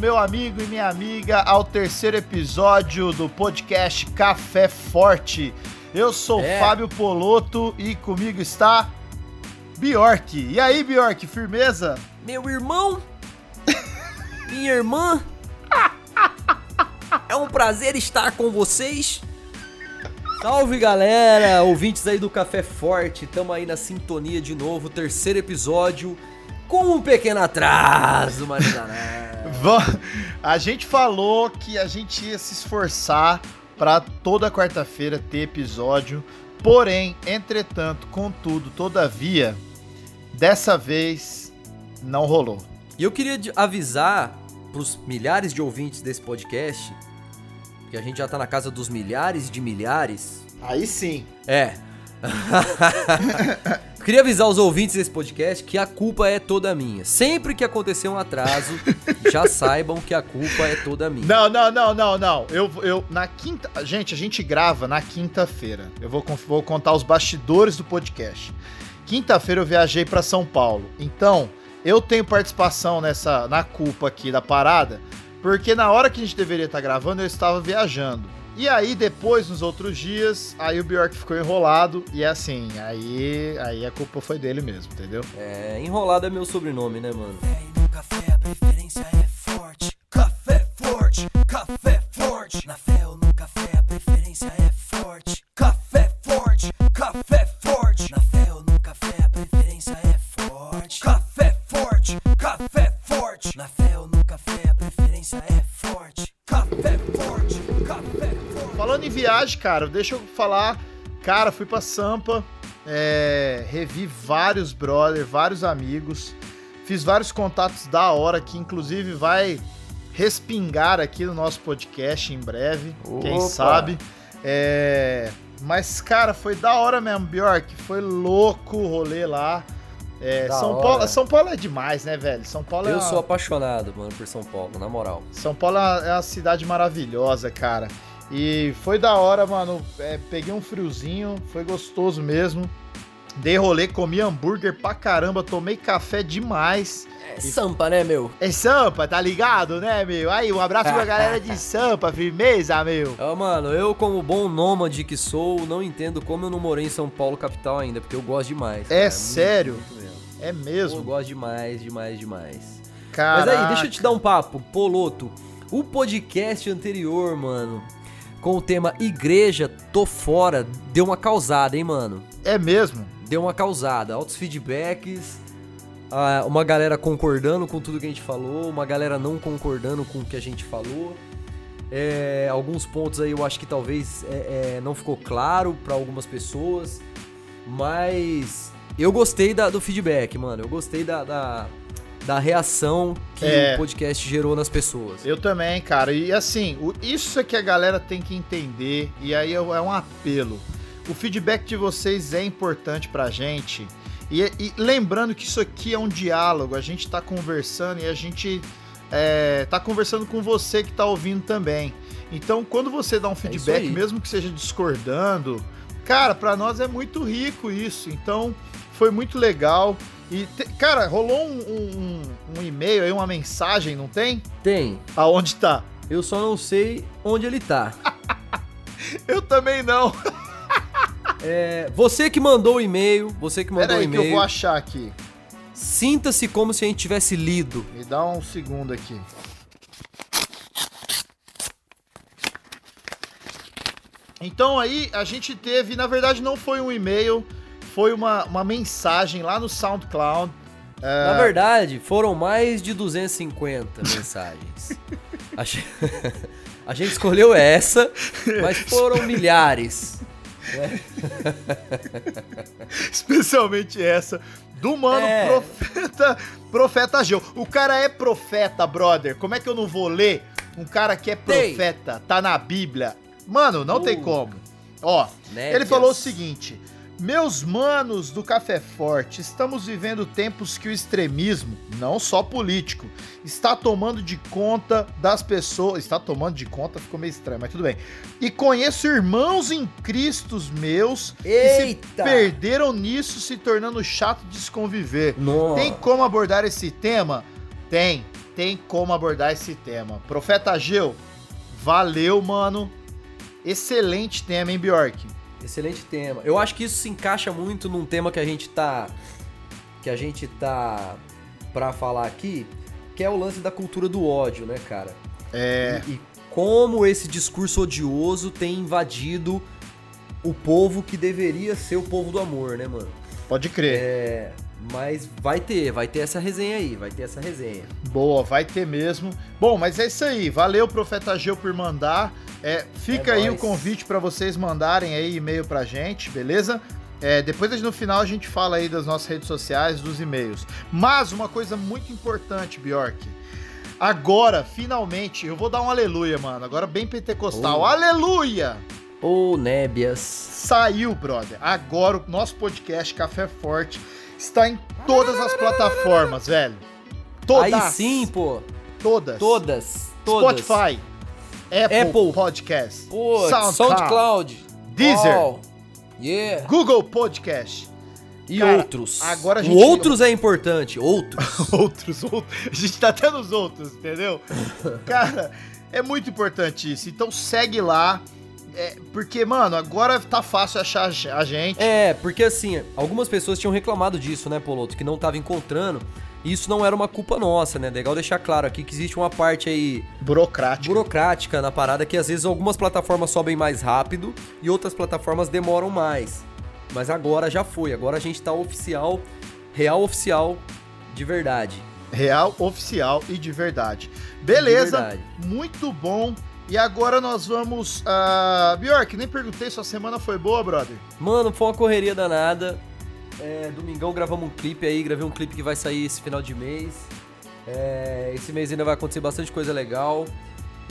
Meu amigo e minha amiga, ao terceiro episódio do podcast Café Forte. Eu sou É. Fábio Poloto e comigo está Bjork. E aí, Bjork, firmeza? Meu irmão, minha irmã, é um prazer estar com vocês. Salve galera, ouvintes aí do Café Forte, tamo aí na sintonia de novo, terceiro episódio, com um pequeno atraso, mas não A gente falou que a gente ia se esforçar para toda quarta-feira ter episódio. Porém, entretanto, contudo, todavia, dessa vez não rolou. E eu queria avisar pros milhares de ouvintes desse podcast, que a gente já tá na casa dos milhares de milhares, Aí sim. É. Queria avisar os ouvintes desse podcast que a culpa é toda minha. Sempre que acontecer um atraso, já saibam que a culpa é toda minha. Não, não, não, não, não. Eu, eu na quinta, gente, a gente grava na quinta-feira. Eu vou, vou contar os bastidores do podcast. Quinta-feira eu viajei pra São Paulo. Então, eu tenho participação nessa na culpa aqui da parada, porque na hora que a gente deveria estar gravando, eu estava viajando. E aí depois nos outros dias, aí o Bjork ficou enrolado e assim, aí aí a culpa foi dele mesmo, entendeu? É, enrolado é meu sobrenome, né, mano? No café a preferência é forte. Café forte, café forte. Na fé ou no café a preferência é forte. Café forte, café forte. Na fé ou no café Falando em viagem, cara, deixa eu falar. Cara, fui pra Sampa, é, revi vários brother, vários amigos, fiz vários contatos da hora que inclusive vai respingar aqui no nosso podcast em breve, quem Opa! sabe. É, mas, cara, foi da hora mesmo, Bjork. Foi louco o rolê lá. É, São, hora. Paulo, São Paulo é demais, né, velho? São Paulo é Eu uma- sou apaixonado, mano, por São Paulo, na moral. são Paulo é uma cidade maravilhosa, cara. E foi da hora, mano. É, peguei um friozinho, foi gostoso mesmo. Dei rolê, comi hambúrguer pra caramba, tomei café demais. É Sampa, né, meu? É Sampa, tá ligado, né, meu? Aí, um abraço pra galera de Sampa, firmeza, meu. Ah, mano, eu, como bom nômade que sou, não entendo como eu não morei em São Paulo, capital ainda, porque eu gosto demais. É sério? muito mesmo. É Eu gosto demais, demais, demais. cara. Mas aí, deixa eu te dar um papo, Poloto. O podcast anterior, mano, com o tema Igreja, tô fora, deu uma causada, hein, mano? É mesmo. Deu uma causada. Altos feedbacks, ah, uma galera concordando com tudo que a gente falou, uma galera não concordando com o que a gente falou. É, alguns pontos aí eu acho que talvez é, é, não ficou claro pra algumas pessoas, mas eu gostei da- do feedback, mano. Eu gostei da, da, da reação que É. o podcast gerou nas pessoas. Eu também, cara. E assim, isso é que a galera tem que entender, e aí é é um apelo. O feedback de vocês é importante pra gente. E, e lembrando que isso aqui é um diálogo, a gente tá conversando e a gente é, tá conversando com você que tá ouvindo também. Então, quando você dá um feedback, aí. mesmo que seja discordando, cara, pra nós é muito rico isso. Então, foi muito legal. E, te- cara, rolou um, um- um e-mail aí, uma mensagem, não tem? Tem. Aonde tá? Eu só não sei onde ele tá. Eu também não. É, você que mandou o e-mail, você que mandou Pera o aí que eu e-mail, vou achar aqui. sinta-se como se a gente tivesse lido. Me dá um segundo aqui. Então aí a gente teve, na verdade não foi um e-mail, foi uma, uma mensagem lá no SoundCloud. É, Na verdade, foram mais de 250 mensagens. A gente, a gente escolheu essa, mas foram milhares. especialmente essa do mano É. profeta, profeta Geu. O cara é profeta, brother. Como é que eu não vou ler um cara que é Tem. profeta, tá na Bíblia? Mano, não tem Uh. como. Ó, Nébias. Ele falou o seguinte: Meus manos do Café Forte, estamos vivendo tempos que o extremismo, não só político, está tomando de conta das pessoas. Está tomando de conta, ficou meio estranho, mas tudo bem. E conheço irmãos em Cristos meus que se Eita! perderam nisso, se tornando chato de se conviver. Nossa. Tem como abordar esse tema? Tem. tem como abordar esse tema. Profeta Ageu, valeu, mano. Excelente tema, hein, Bjork? Excelente tema. Eu acho que isso se encaixa muito num tema que a gente tá que a gente tá pra falar aqui, que é o lance da cultura do ódio, né, cara? É. E, e como esse discurso odioso tem invadido o povo que deveria ser o povo do amor, né, mano? Pode crer. É, mas vai ter, vai ter essa resenha aí, vai ter essa resenha. Boa, vai ter mesmo. Bom, mas é isso aí. Valeu, Profeta Geu, por mandar. É, fica É aí nóis. o convite pra vocês mandarem aí e-mail pra gente, beleza? É, depois no final a gente fala aí das nossas redes sociais, dos e-mails. Mas uma coisa muito importante, Bjork. Agora, finalmente, eu vou dar um aleluia, mano. Agora bem pentecostal. Oh. Aleluia! Ô, Nébias. Saiu, brother. Agora o nosso podcast Café Forte está em todas as plataformas, velho. Todas. Aí sim, pô. Todas. Todas. Todas. Spotify, Apple, Apple. Podcast, Pô, SoundCloud, SoundCloud. Deezer. Uau. Yeah. Google Podcast. E Cara, outros. agora gente- outros é importante. Outros. outros, outros. A gente tá até nos outros, entendeu? Cara, é muito importante isso. Então segue lá. É, porque, mano, agora tá fácil achar a gente. É, porque assim, algumas pessoas tinham reclamado disso, né, Poloto? Que não tava encontrando. E isso não era uma culpa nossa, né? Legal deixar claro aqui que existe uma parte aí Burocrático. burocrática na parada que às vezes algumas plataformas sobem mais rápido e outras plataformas demoram mais. Mas agora já foi, agora a gente tá oficial, real oficial de verdade. Real, oficial e de verdade. Beleza, verdade. muito bom. E agora nós vamos. Uh, Bjork, nem perguntei, sua semana foi boa, brother? Mano, foi uma correria danada. É, domingão gravamos um clipe aí, gravei um clipe que vai sair esse final de mês. É, esse mês ainda vai acontecer bastante coisa legal.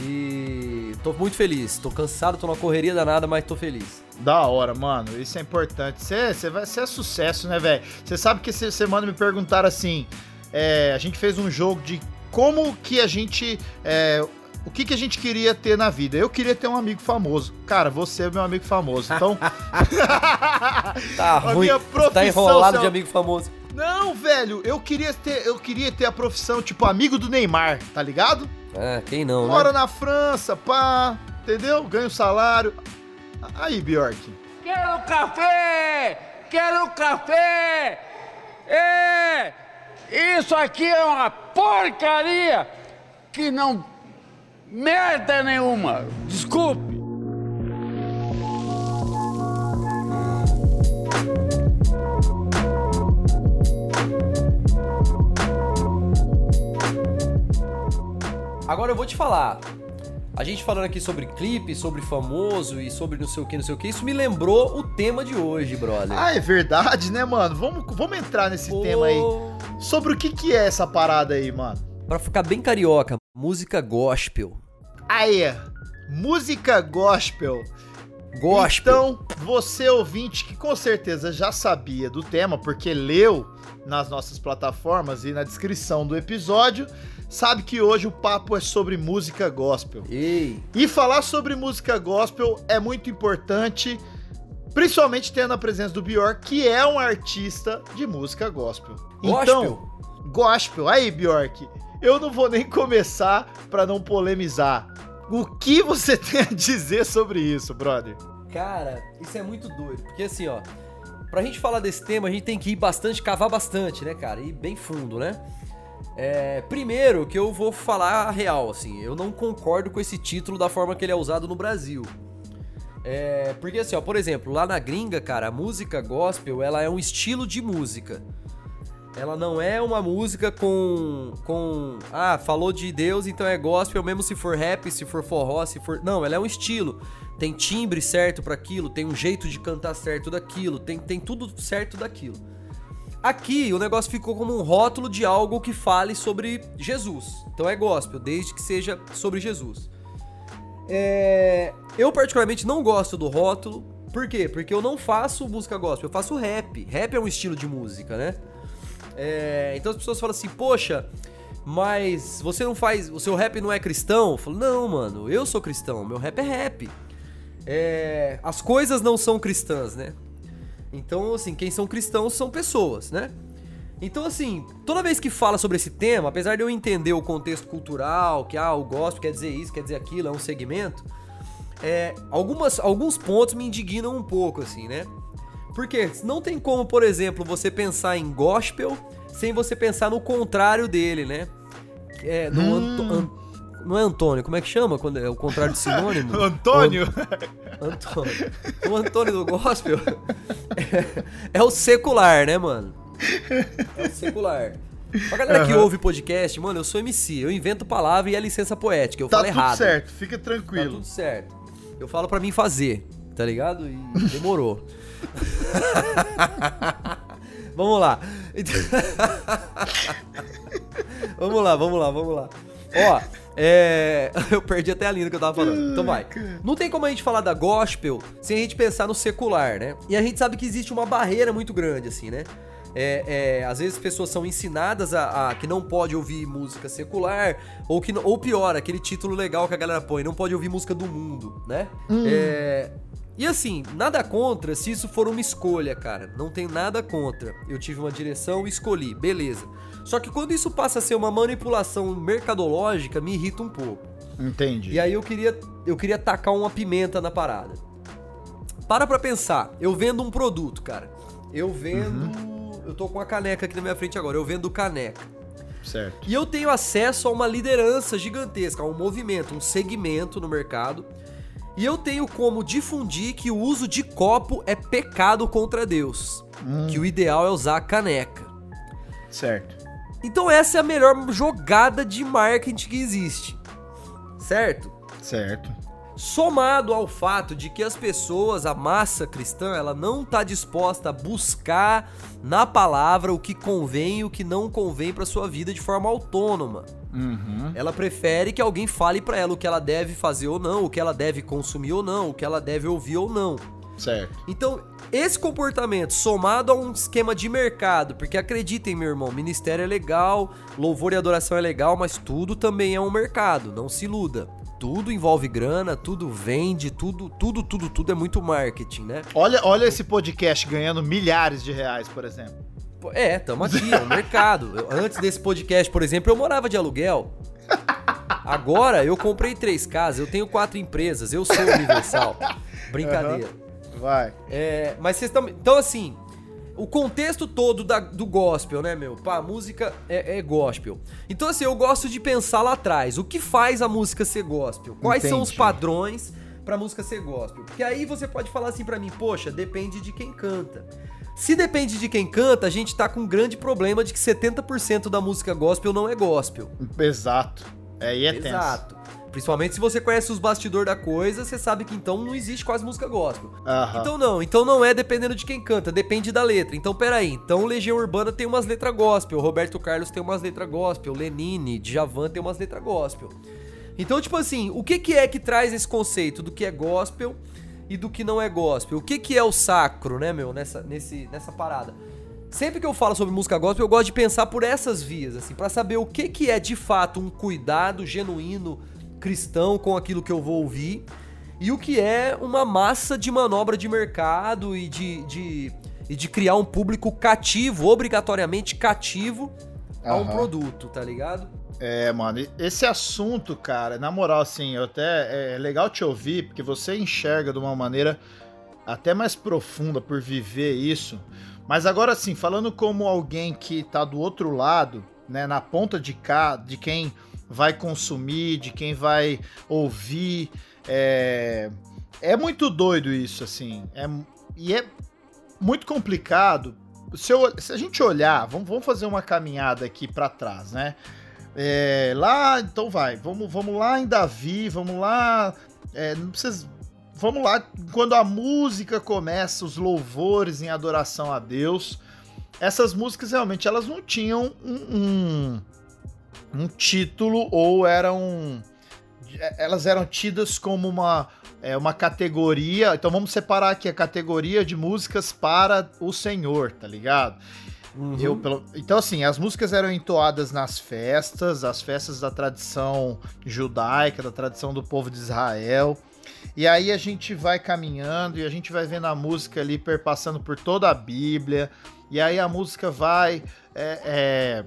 E tô muito feliz. Tô cansado, tô numa correria danada, mas tô feliz. Da hora, mano. Isso é importante. Você ser sucesso, né, velho? Você sabe que essa semana me perguntaram assim: é, a gente fez um jogo de como que a gente. é, o que, que a gente queria ter na vida? Eu queria ter um amigo famoso. Cara, você é meu amigo famoso. Então. Tá A ruim. minha Você tá profissão, enrolado seu- de amigo famoso. Não, velho, eu queria ter, eu queria ter a profissão, tipo, amigo do Neymar, tá ligado? Ah, quem não, né? Mora na França, pá, entendeu? Ganha o salário. Aí, Bjork. Quero café! Quero café! É! Isso aqui é uma porcaria que não merda nenhuma. Desculpe. Agora eu vou te falar. A gente falando aqui sobre clipe, sobre famoso e sobre não sei o que, não sei o que, isso me lembrou o tema de hoje, brother. Ah, é verdade, né, mano? Vamos, vamos entrar nesse tema aí. Sobre o que que é essa parada aí, mano? Pra ficar bem carioca, música gospel. Aí, música gospel. Gospel. Então, você ouvinte que com certeza já sabia do tema, porque leu nas nossas plataformas e na descrição do episódio, sabe que hoje o papo é sobre música gospel. Ei, E falar sobre música gospel é muito importante, principalmente tendo a presença do Bjork, que é um artista de música gospel. Gospel? Então, gospel. Aí, Bjork, eu não vou nem começar pra não polemizar. O que você tem a dizer sobre isso, brother? cara, isso é muito doido. Porque assim, ó, pra gente falar desse tema, a gente tem que ir bastante, cavar bastante, né, cara? Ir bem fundo, né? É, primeiro que eu vou falar a real, assim, eu não concordo com esse título da forma que ele é usado no Brasil. É, porque assim, ó, por exemplo, lá na gringa, cara, a música gospel, ela é um estilo de música. Ela não é uma música com com ah, falou de Deus, então é gospel, mesmo se for rap, se for forró, se for, não, ela é um estilo. Tem timbre certo pra aquilo, tem um jeito de cantar certo daquilo, tem tem tudo certo daquilo. Aqui o negócio ficou como um rótulo de algo que fale sobre Jesus. Então é gospel, desde que seja sobre Jesus. É, Eu particularmente não gosto do rótulo. Por quê? Porque eu não faço música gospel, eu faço rap. Rap é um estilo de música, né? É, Então as pessoas falam assim, poxa, mas você não faz. O seu rap não é cristão? Eu falo, não, mano, eu sou cristão, meu rap é rap. É, As coisas não são cristãs, né? Então, assim, quem são cristãos são pessoas, né? Então, assim, toda vez que fala sobre esse tema, apesar de eu entender o contexto cultural, que ah, o gospel quer dizer isso, quer dizer aquilo, é um segmento, é, algumas, alguns pontos me indignam um pouco, assim, né? Porque não tem como, por exemplo, você pensar em gospel sem você pensar no contrário dele, né? É, no Anto- An- não é Antônio, como é que chama quando é o contrário de sinônimo? Antônio? O An- Antônio. O Antônio do gospel é, é o secular, né, mano? É o secular. Pra galera que Aham. ouve podcast, mano, eu sou MC, eu invento palavra e é licença poética, eu Tá falo tudo errado. certo, fica Tá tranquilo. tudo certo. Eu falo pra mim fazer, tá ligado? E demorou. vamos lá. Vamos lá, vamos lá, vamos lá. Ó, é... eu perdi até a linha que eu tava falando. Então vai. Não tem como a gente falar da gospel sem a gente pensar no secular, né? E a gente sabe que existe uma barreira muito grande, assim, né? É, é, às vezes as pessoas são ensinadas a, a que não pode ouvir música secular, ou que ou pior, aquele título legal que a galera põe, não pode ouvir música do mundo, né? É, e assim, nada contra se isso for uma escolha, cara. Não tem nada contra. Eu tive uma direção e escolhi, beleza. Só que quando isso passa a ser uma manipulação mercadológica, me irrita um pouco. Entendi. E aí eu queria, eu queria tacar uma pimenta na parada. Para pra pensar, eu vendo um produto, cara. Eu vendo. Eu tô com a caneca aqui na minha frente agora, eu vendo caneca. Certo. E eu tenho acesso a uma liderança gigantesca, a um movimento, um segmento no mercado. E eu tenho como difundir que o uso de copo é pecado contra Deus. Que o ideal é usar a caneca. Certo. Então essa é a melhor jogada de marketing que existe. Certo? Certo. Somado ao fato de que as pessoas, a massa cristã, ela não está disposta a buscar na palavra o que convém e o que não convém para sua vida de forma autônoma. Uhum. Ela prefere que alguém fale para ela o que ela deve fazer ou não, o que ela deve consumir ou não, o que ela deve ouvir ou não. Certo. Então, esse comportamento somado a um esquema de mercado, porque acreditem, meu irmão, ministério é legal, louvor e adoração é legal, mas tudo também é um mercado, não se iluda. Tudo envolve grana, tudo vende, tudo, tudo, tudo, tudo é muito marketing, né? Olha, olha esse podcast ganhando milhares de reais, por exemplo. É, tamo aqui, é um mercado. Eu- antes desse podcast, por exemplo, eu morava de aluguel. Agora eu comprei três casas, eu tenho quatro empresas, eu sou universal. Brincadeira. Vai. É, mas vocês estão. Então, assim, o contexto todo da- do gospel, né, meu? Pá, a música é, é gospel. Então, assim, eu gosto de pensar lá atrás. O que faz a música ser gospel? Quais são os Entendi. padrões pra música ser gospel? Porque aí você pode falar assim pra mim, poxa, depende de quem canta. Se depende de quem canta, a gente tá com um grande problema de que 70% da música gospel não é gospel. Exato. É, e é tenso. Principalmente se você conhece os bastidores da coisa, você sabe que então não existe quase música gospel. Aham. Então não, então não é dependendo de quem canta, depende da letra. Então peraí, então Legião Urbana tem umas letras gospel, Roberto Carlos tem umas letras gospel, Lenine, Djavan tem umas letras gospel. Então, tipo assim, o que que é que traz esse conceito do que é gospel e do que não é gospel? O que que é o sacro, né, meu, nessa, nesse, nessa parada? Sempre que eu falo sobre música gospel, eu gosto de pensar por essas vias, assim, pra saber o que que é de fato um cuidado genuíno cristão com aquilo que eu vou ouvir e o que é uma massa de manobra de mercado e de, de, e de criar um público cativo, obrigatoriamente cativo a um Aham. produto, tá ligado? É, mano, esse assunto, cara, na moral, assim, eu até é legal te ouvir, porque você enxerga de uma maneira até mais profunda por viver isso. Mas agora, assim, falando como alguém que tá do outro lado, né, na ponta de cá, de quem vai consumir, de quem vai ouvir, é, é muito doido isso, assim, é, e é muito complicado. Se, eu- se a gente olhar, vamos, vamos fazer uma caminhada aqui pra trás, né? É, lá, então vai, vamos, vamos lá em Davi, vamos lá, é, não precisa, vamos lá, quando a música começa, os louvores em adoração a Deus, essas músicas realmente elas não tinham um, um, um título ou eram, elas eram tidas como uma, é, uma categoria, então vamos separar aqui a categoria de músicas para o Senhor, tá ligado? Eu, pelo- Então, assim, as músicas eram entoadas nas festas, as festas da tradição judaica, da tradição do povo de Israel. E aí a gente vai caminhando e a gente vai vendo a música ali perpassando por toda a Bíblia. e aí a música vai. é, é,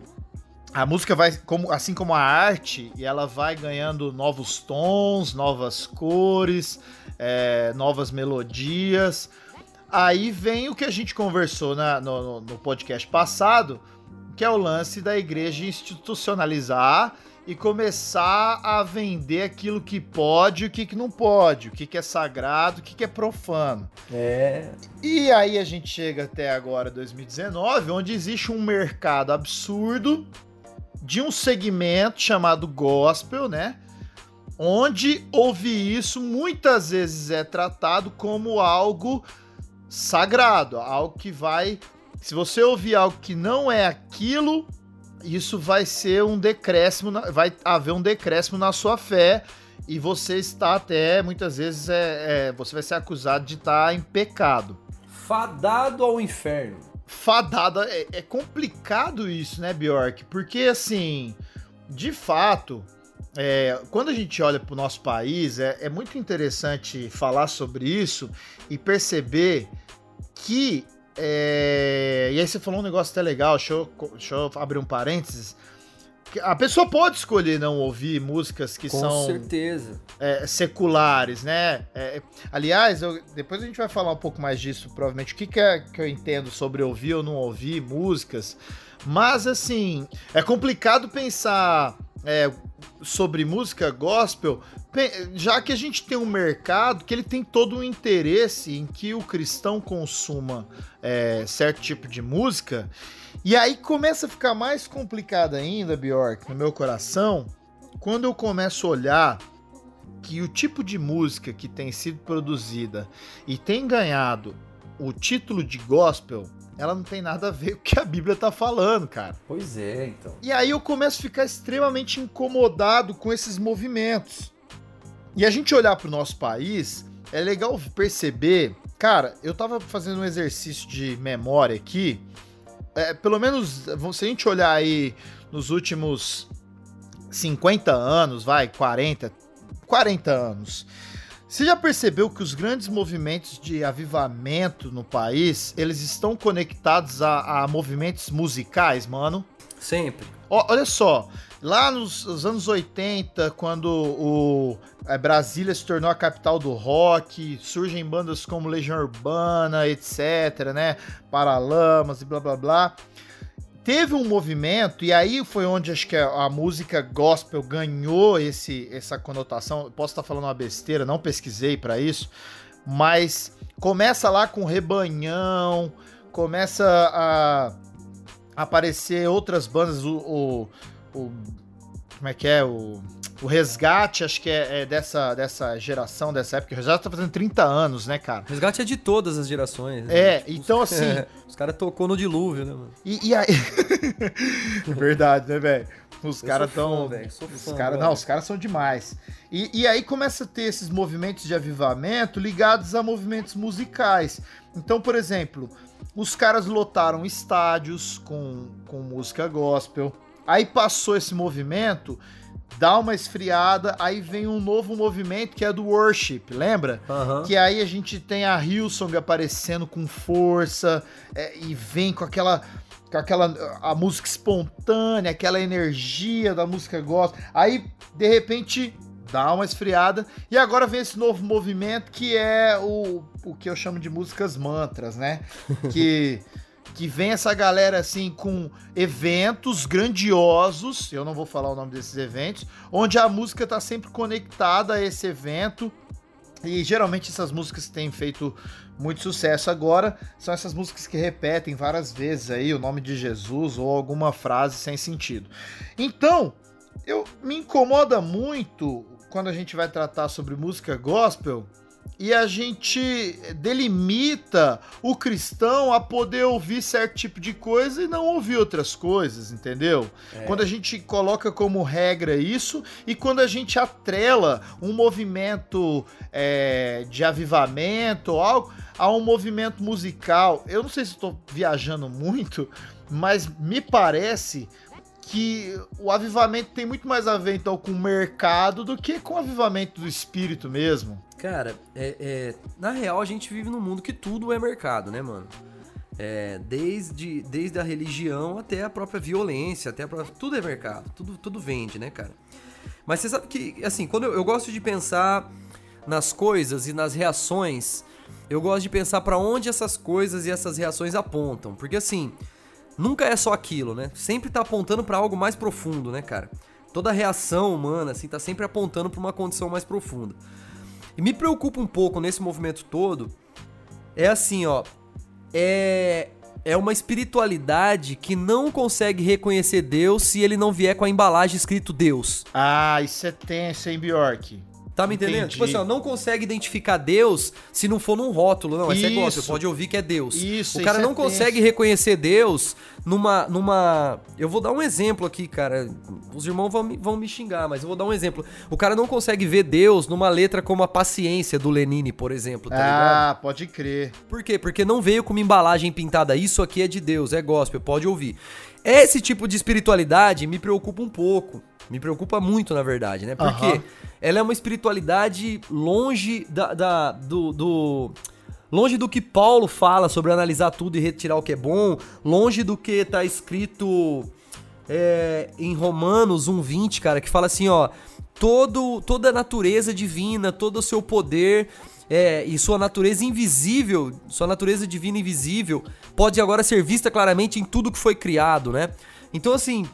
a música vai, como, assim como a arte, e ela vai ganhando novos tons, novas cores, é, novas melodias. Aí vem o que a gente conversou na- no, no- no podcast passado, que é o lance da igreja institucionalizar e começar a vender aquilo que pode e o que, que não pode, o que, que é sagrado, o que, que é profano. É. E aí a gente chega até agora, 2019, onde existe um mercado absurdo de um segmento chamado gospel, né? Onde ouvir isso muitas vezes é tratado como algo sagrado, algo que vai. Se você ouvir algo que não é aquilo, isso vai ser um decréscimo, vai haver um decréscimo na sua fé e você está até muitas vezes é, é, você vai ser acusado de estar em pecado. Fadado ao inferno. Fadada é, é complicado isso, né, Bjork? Porque assim, de fato, é, quando a gente olha para o nosso país, é, é muito interessante falar sobre isso e perceber que. é, e aí você falou um negócio até legal, deixa eu, deixa eu abrir um parênteses. A pessoa pode escolher não ouvir músicas que Com são certeza. é, seculares, né? É, aliás, eu- depois a gente vai falar um pouco mais disso, provavelmente. O que, que, é, que eu entendo sobre ouvir ou não ouvir músicas. Mas, assim, é complicado pensar é, sobre música gospel, pe- já que a gente tem um mercado que ele tem todo um interesse em que o cristão consuma é, certo tipo de música. E aí começa a ficar mais complicado ainda, Bjork, no meu coração, quando eu começo a olhar que o tipo de música que tem sido produzida e tem ganhado o título de gospel, ela não tem nada a ver com o que a Bíblia tá falando, cara. Pois é, então. E aí eu começo a ficar extremamente incomodado com esses movimentos. E a gente olhar pro nosso país, é legal perceber. Cara, eu tava fazendo um exercício de memória aqui. É, pelo menos, se a gente olhar aí nos últimos 50 anos, vai, 40, 40 anos. Você já percebeu que os grandes movimentos de avivamento no país, eles estão conectados a, a movimentos musicais, mano? Sempre. Olha só, lá nos, nos anos 80, quando o é, Brasília se tornou a capital do rock, surgem bandas como Legião Urbana, etc, né? Paralamas e blá blá blá. Teve um movimento, e aí foi onde acho que a, a música gospel ganhou esse, essa conotação. Posso estar falando uma besteira, não pesquisei para isso, mas começa lá com Rebanhão, começa a aparecer outras bandas, o, o, o- como é que é, o, o Resgate, acho que é, é dessa, dessa geração, dessa época, o Resgate tá fazendo 30 anos, né, cara? Resgate é de todas as gerações. né? É, então assim, Os caras tocou no dilúvio, né, mano? e, e aí... Verdade, né, velho? Os caras fã, tão... sou Os fã, cara, não, os caras são demais. E, e aí começa a ter esses movimentos de avivamento ligados a movimentos musicais. Então, por exemplo, os caras lotaram estádios com, com música gospel. Aí passou esse movimento, dá uma esfriada, aí vem um novo movimento que é do worship, lembra? Que aí a gente tem a Hillsong aparecendo com força é, e vem com aquela com aquela a música espontânea, aquela energia da música gospel. Aí de repente dá uma esfriada e agora vem esse novo movimento que é o, o que eu chamo de músicas mantras, né? Que que vem essa galera assim com eventos grandiosos, eu não vou falar o nome desses eventos, onde a música tá sempre conectada a esse evento e geralmente essas músicas que têm feito muito sucesso agora são essas músicas que repetem várias vezes aí o nome de Jesus ou alguma frase sem sentido. Então, eu me incomoda muito quando a gente vai tratar sobre música gospel e a gente delimita o cristão a poder ouvir certo tipo de coisa e não ouvir outras coisas, entendeu? É. Quando a gente coloca como regra isso e quando a gente atrela um movimento é, de avivamento ou algo a um movimento musical. Eu não sei se estou viajando muito, mas me parece que o avivamento tem muito mais a ver então com o mercado do que com o avivamento do espírito mesmo. Cara, é, é- na real a gente vive num mundo que tudo é mercado, né, mano? É, desde, desde a religião até a própria violência, até própria, tudo é mercado, tudo, tudo vende, né, cara? Mas você sabe que, assim, quando eu, eu gosto de pensar nas coisas e nas reações, eu gosto de pensar pra onde essas coisas e essas reações apontam, porque assim, nunca é só aquilo, né? Sempre tá apontando pra algo mais profundo, né, cara? Toda reação humana, assim, tá sempre apontando pra uma condição mais profunda. E me preocupa um pouco nesse movimento todo, é assim, ó, é é uma espiritualidade que não consegue reconhecer Deus se ele não vier com a embalagem escrito Deus. Ah, isso é tenso, hein, Bjork? Tá me entendendo? Entendi. Tipo assim, ó, não consegue identificar Deus se não for num rótulo. Não, esse é gospel, pode ouvir que é Deus. Isso, O cara é não consegue tenso. reconhecer Deus numa, numa... Eu vou dar um exemplo aqui, cara. Os irmãos vão me, vão me xingar, mas eu vou dar um exemplo. O cara não consegue ver Deus numa letra como a paciência do Lenine, por exemplo, tá ligado? Ah, pode crer. Por quê? Porque não veio com uma embalagem pintada. Isso aqui é de Deus, é gospel, pode ouvir. Esse tipo de espiritualidade me preocupa um pouco. Me preocupa muito, na verdade, né? Porque Aham. ela é uma espiritualidade longe da, da- do, do- Longe do que Paulo fala sobre analisar tudo e retirar o que é bom. Longe do que tá escrito é, em Romanos 1,20, cara, que fala assim, ó. Todo, toda a natureza divina, todo o seu poder é, e sua natureza invisível, sua natureza divina invisível, pode agora ser vista claramente em tudo que foi criado, né? Então, assim,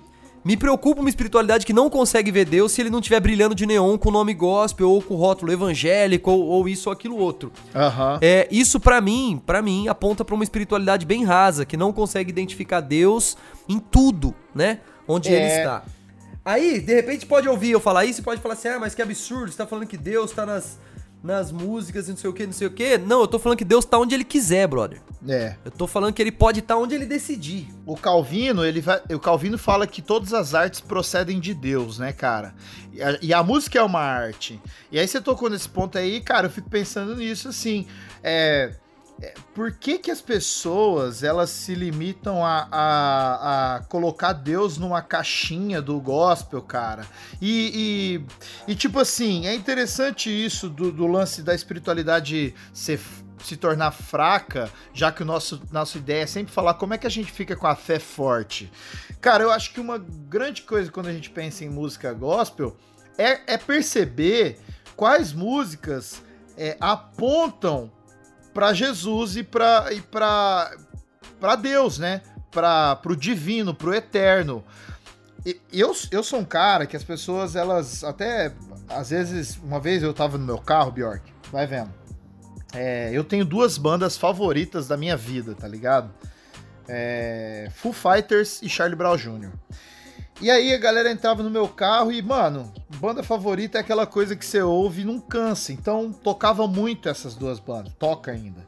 me preocupa uma espiritualidade que não consegue ver Deus se ele não estiver brilhando de neon com o nome gospel ou com o rótulo evangélico ou, ou isso ou aquilo outro. Aham. É, isso pra mim, para mim, aponta pra uma espiritualidade bem rasa, que não consegue identificar Deus em tudo, né? Onde É. ele está. Aí, de repente, pode ouvir eu falar isso e pode falar assim: ah, mas que absurdo, você tá falando que Deus tá nas, nas músicas e não sei o que, não sei o que. Não, eu tô falando que Deus tá onde ele quiser, brother. É. Eu tô falando que ele pode estar onde ele decidir. O Calvino, ele vai, o Calvino fala que todas as artes procedem de Deus, né, cara? E a, e a música é uma arte. E aí você tocou nesse ponto aí, cara, eu fico pensando nisso assim, é, por que que as pessoas elas se limitam a, a, a colocar Deus numa caixinha do gospel, cara? E, e, e, tipo assim, é interessante isso do, do lance da espiritualidade ser se tornar fraca, já que o nosso nossa ideia é sempre falar como é que a gente fica com a fé forte. Cara, eu acho que uma grande coisa quando a gente pensa em música gospel é, é perceber quais músicas é, apontam para Jesus e para e para para Deus, né? Para pro divino, pro eterno. E- Eu, eu sou um cara que as pessoas, elas até. Às vezes, uma vez eu tava no meu carro, Bjork, vai vendo. É, eu tenho duas bandas favoritas da minha vida, tá ligado? É, Foo Fighters e Charlie Brown Jr. E aí a galera entrava no meu carro e, mano, banda favorita é aquela coisa que você ouve e não cansa. Então tocava muito essas duas bandas, toca ainda.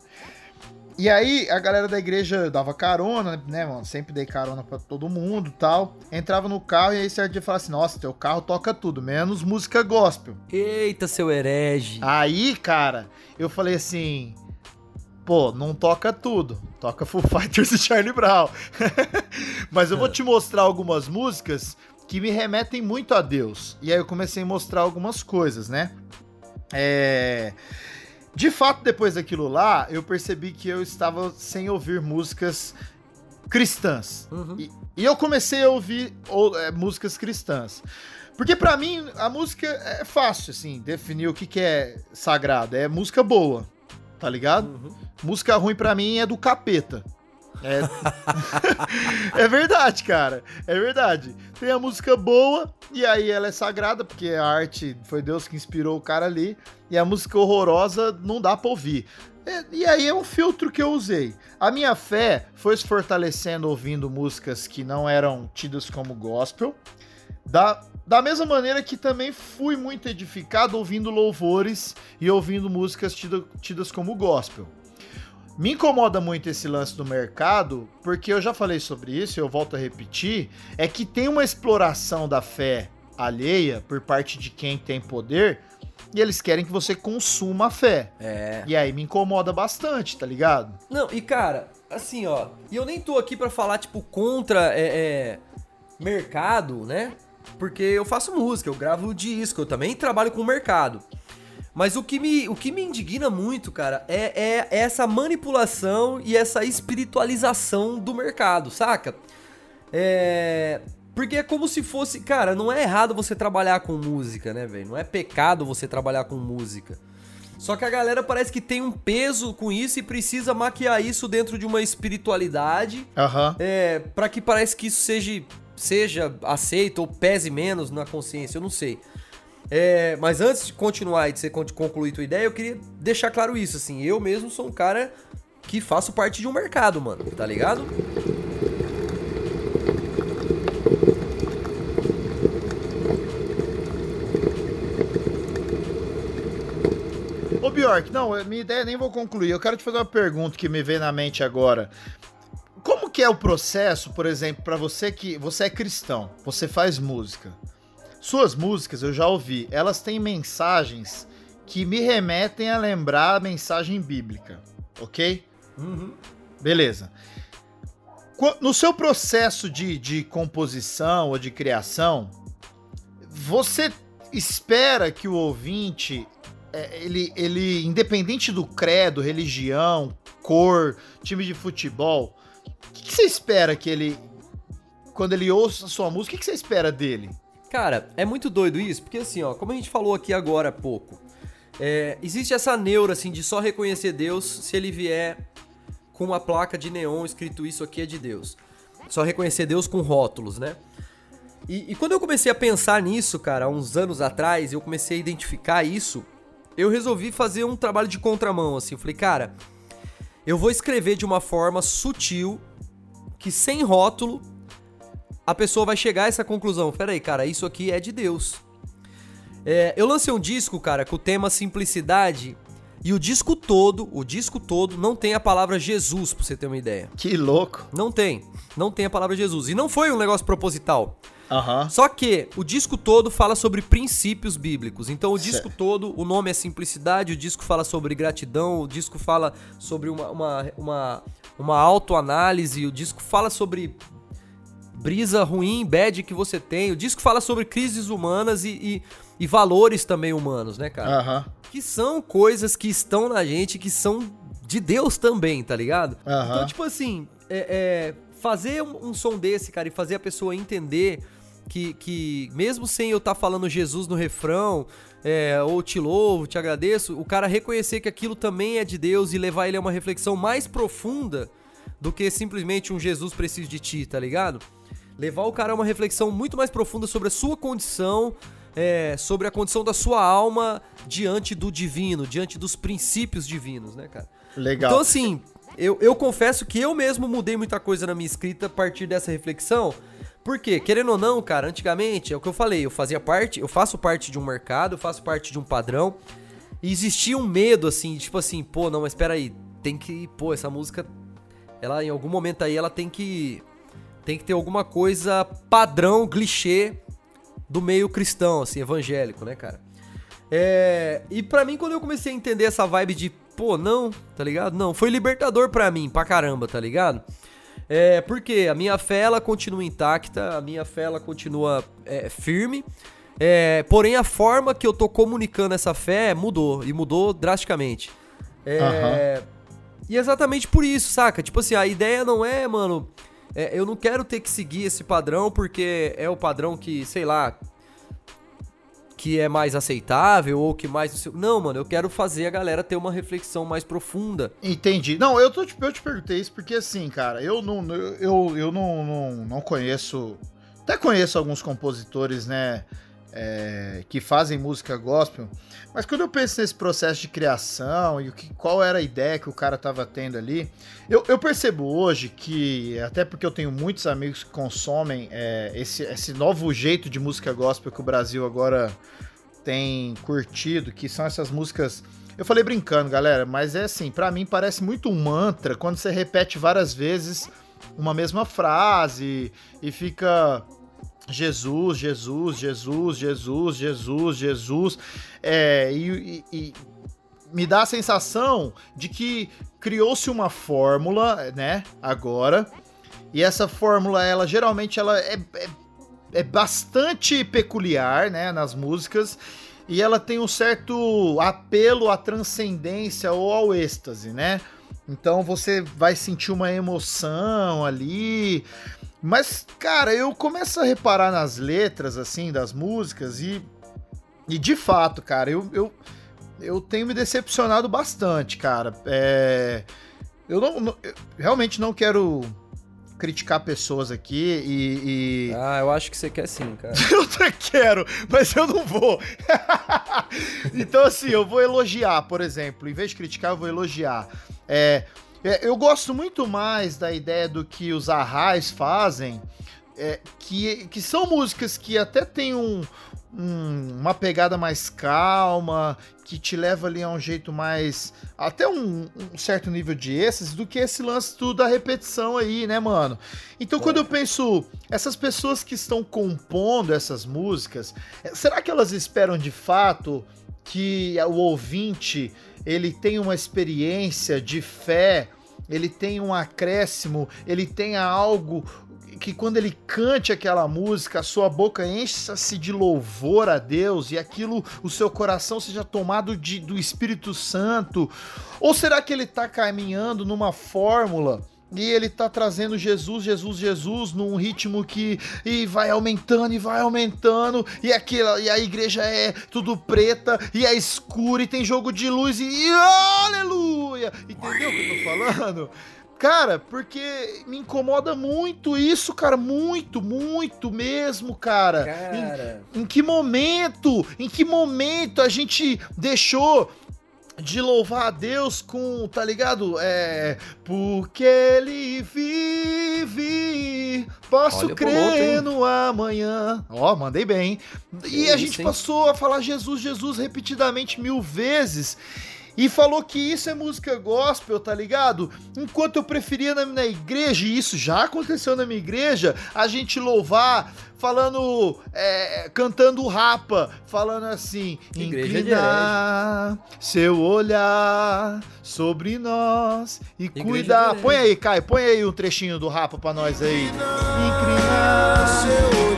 E aí a galera da igreja dava carona, né, mano? Sempre dei carona pra todo mundo e tal. Entrava no carro e aí certo dia falava assim: Nossa, teu carro toca tudo, menos música gospel. Eita, seu herege. Aí, cara, eu falei assim: pô, não toca tudo. Toca Full Fighters e Charlie Brown. Mas eu vou te mostrar algumas músicas que me remetem muito a Deus. E aí eu comecei a mostrar algumas coisas, né? É. De fato, depois daquilo lá, eu percebi que eu estava sem ouvir músicas cristãs. Uhum. E, e eu comecei a ouvir ou- é, músicas cristãs. Porque pra mim, a música é fácil, assim, definir o que, que é sagrado. É música boa, tá ligado? Uhum. Música ruim pra mim é do capeta. É... é verdade, cara. É verdade. Tem a música boa, e aí ela é sagrada, porque a arte foi Deus que inspirou o cara ali. E a música horrorosa não dá pra ouvir. É, E aí é um filtro que eu usei. A minha fé foi se fortalecendo ouvindo músicas que não eram tidas como gospel. Da, da mesma maneira que também fui muito edificado ouvindo louvores e ouvindo músicas tida- tidas como gospel. Me incomoda muito esse lance do mercado, porque eu já falei sobre isso e eu volto a repetir, é que tem uma exploração da fé alheia por parte de quem tem poder e eles querem que você consuma a fé. É. E aí me incomoda bastante, tá ligado? Não, e cara, assim, ó, e eu nem tô aqui pra falar, tipo, contra é, é, mercado, né? Porque eu faço música, eu gravo disco, eu também trabalho com o mercado. Mas o que me, o que me indigna muito, cara, é, é essa manipulação e essa espiritualização do mercado, saca? É. Porque é como se fosse. Cara, não é errado você trabalhar com música, né, velho? Não é pecado você trabalhar com música. Só que a galera parece que tem um peso com isso e precisa maquiar isso dentro de uma espiritualidade. Aham. É, para que parece que isso seja, seja aceito ou pese menos na consciência, eu não sei. É, mas antes de continuar e de você con- concluir tua ideia, eu queria deixar claro isso, assim, eu mesmo sou um cara que faço parte de um mercado, mano, tá ligado? Ô Bjork, não, minha ideia nem vou concluir. Eu quero te fazer uma pergunta que me veio na mente agora. Que é o processo, por exemplo, pra você que você é cristão, você faz música. Suas músicas eu já ouvi, elas têm mensagens que me remetem a lembrar a mensagem bíblica, ok? Beleza. Qu- No seu processo de, de composição ou de criação, você espera que o ouvinte é, ele, ele, independente do credo, religião, cor, time de futebol, o que, você espera que ele, quando ele ouça a sua música, o que, que você espera dele? Cara, é muito doido isso, porque assim, ó, como a gente falou aqui agora há pouco, é, existe essa neura, assim, de só reconhecer Deus se ele vier com uma placa de neon escrito isso aqui é de Deus. Só reconhecer Deus com rótulos, né? E, e quando eu comecei a pensar nisso, cara, há uns anos atrás, eu comecei a identificar isso, eu resolvi fazer um trabalho de contramão, assim. Eu falei, cara, eu vou escrever de uma forma sutil, que sem rótulo, a pessoa vai chegar a essa conclusão. Pera aí, cara, isso aqui é de Deus. É, eu lancei um disco, cara, com o tema simplicidade. E o disco todo, o disco todo, não tem a palavra Jesus, pra você ter uma ideia. Que louco. Não tem. Não tem a palavra Jesus. E não foi um negócio proposital. Aham. Só que o disco todo fala sobre princípios bíblicos. Então o disco Certo. todo, o nome é simplicidade, o disco fala sobre gratidão, o disco fala sobre uma, uma, uma, uma autoanálise, o disco fala sobre brisa ruim, bad que você tem, o disco fala sobre crises humanas e, e, e valores também humanos, né, cara? Aham. Que são coisas que estão na gente, que são de Deus também, tá ligado? Aham. Então, tipo assim, é, é, fazer um, um som desse, cara, e fazer a pessoa entender que, que mesmo sem eu estar falando Jesus no refrão, é, ou te louvo, te agradeço, o cara reconhecer que aquilo também é de Deus e levar ele a uma reflexão mais profunda do que simplesmente um Jesus preciso de ti, tá ligado? Levar o cara a uma reflexão muito mais profunda sobre a sua condição, é, sobre a condição da sua alma diante do divino, diante dos princípios divinos, né, cara? Legal. Então, assim, eu, eu confesso que eu mesmo mudei muita coisa na minha escrita a partir dessa reflexão. Porque, querendo ou não, cara, antigamente, é o que eu falei, eu fazia parte, eu faço parte de um mercado, eu faço parte de um padrão. E existia um medo, assim, tipo assim, pô, não, mas espera aí, tem que, pô, essa música, ela em algum momento aí, ela tem que, tem que ter alguma coisa padrão, clichê do meio cristão, assim, evangélico, né, cara? É, e pra mim, quando eu comecei a entender essa vibe de, pô, não, tá ligado? Não, foi libertador pra mim, pra caramba, tá ligado? É, porque a minha fé, ela continua intacta, a minha fé, ela continua é, firme, é, porém a forma que eu tô comunicando essa fé mudou, e mudou drasticamente. É, E exatamente por isso, saca? Tipo assim, a ideia não é, mano, é, eu não quero ter que seguir esse padrão porque é o padrão que, sei lá, que é mais aceitável ou que mais. Não, mano, eu quero fazer a galera ter uma reflexão mais profunda. Entendi. Não, eu, tô, eu te perguntei isso porque, assim, cara, eu não, eu, eu não, não, não conheço. Até conheço alguns compositores, né? É, que fazem música gospel, mas quando eu penso nesse processo de criação e o que, qual era a ideia que o cara tava tendo ali, eu, eu percebo hoje que, até porque eu tenho muitos amigos que consomem é, esse, esse novo jeito de música gospel que o Brasil agora tem curtido, que são essas músicas. Eu falei brincando, galera, mas é assim, pra mim parece muito um mantra quando você repete várias vezes uma mesma frase e fica Jesus, Jesus, Jesus, Jesus, Jesus, Jesus, é, e, e- e me dá a sensação de que criou-se uma fórmula, né, agora, e essa fórmula, ela geralmente ela é, é, é bastante peculiar, né, nas músicas, e ela tem um certo apelo à transcendência ou ao êxtase, né? Então você vai sentir uma emoção ali. Mas, cara, eu começo a reparar nas letras, assim, das músicas e. E de fato, cara, eu, eu, eu tenho me decepcionado bastante, cara. É, eu, não, não- eu realmente não quero criticar pessoas aqui e- e, Ah, eu acho que você quer sim, cara. eu até quero, mas eu não vou. então, assim, eu vou elogiar, por exemplo. Em vez de criticar, eu vou elogiar. É, é, eu gosto muito mais da ideia do que os arrais fazem, é, que, que são músicas que até tem um, um- uma pegada mais calma, que te leva ali a um jeito mais. até um, um certo nível de êxtase, do que esse lance tudo da repetição aí, né, mano? Então, quando eu penso, essas pessoas que estão compondo essas músicas, eh, será que elas esperam de fato que o ouvinte ele tenha uma experiência de fé, ele tenha um acréscimo, ele tenha algo que quando ele cante aquela música, a sua boca encha-se de louvor a Deus e aquilo, o seu coração seja tomado de, do Espírito Santo? Ou será que ele está caminhando numa fórmula e ele tá trazendo Jesus, Jesus, Jesus num ritmo que e vai aumentando e vai aumentando e aquela e a igreja é tudo preta e é escura e tem jogo de luz e, e aleluia. Entendeu o que eu tô falando? Cara, porque me incomoda muito isso, cara, muito, muito mesmo, cara. Em- Cara, em que momento, em que momento a gente deixou de louvar a Deus com, tá ligado? É, porque ele vive, posso Olha, crer hein? no amanhã. Ó, mandei bem. E Que a isso, gente hein? passou a falar Jesus, Jesus repetidamente mil vezes. E falou que isso é música gospel, tá ligado? Enquanto eu preferia na, na igreja, e isso já aconteceu na minha igreja, a gente louvar, falando, é, cantando rapa, falando assim: Igreja inclinar seu olhar sobre nós e Igreja cuidar. Põe aí, Caio, põe aí um trechinho do rapa pra nós aí. Inclinar seu olhar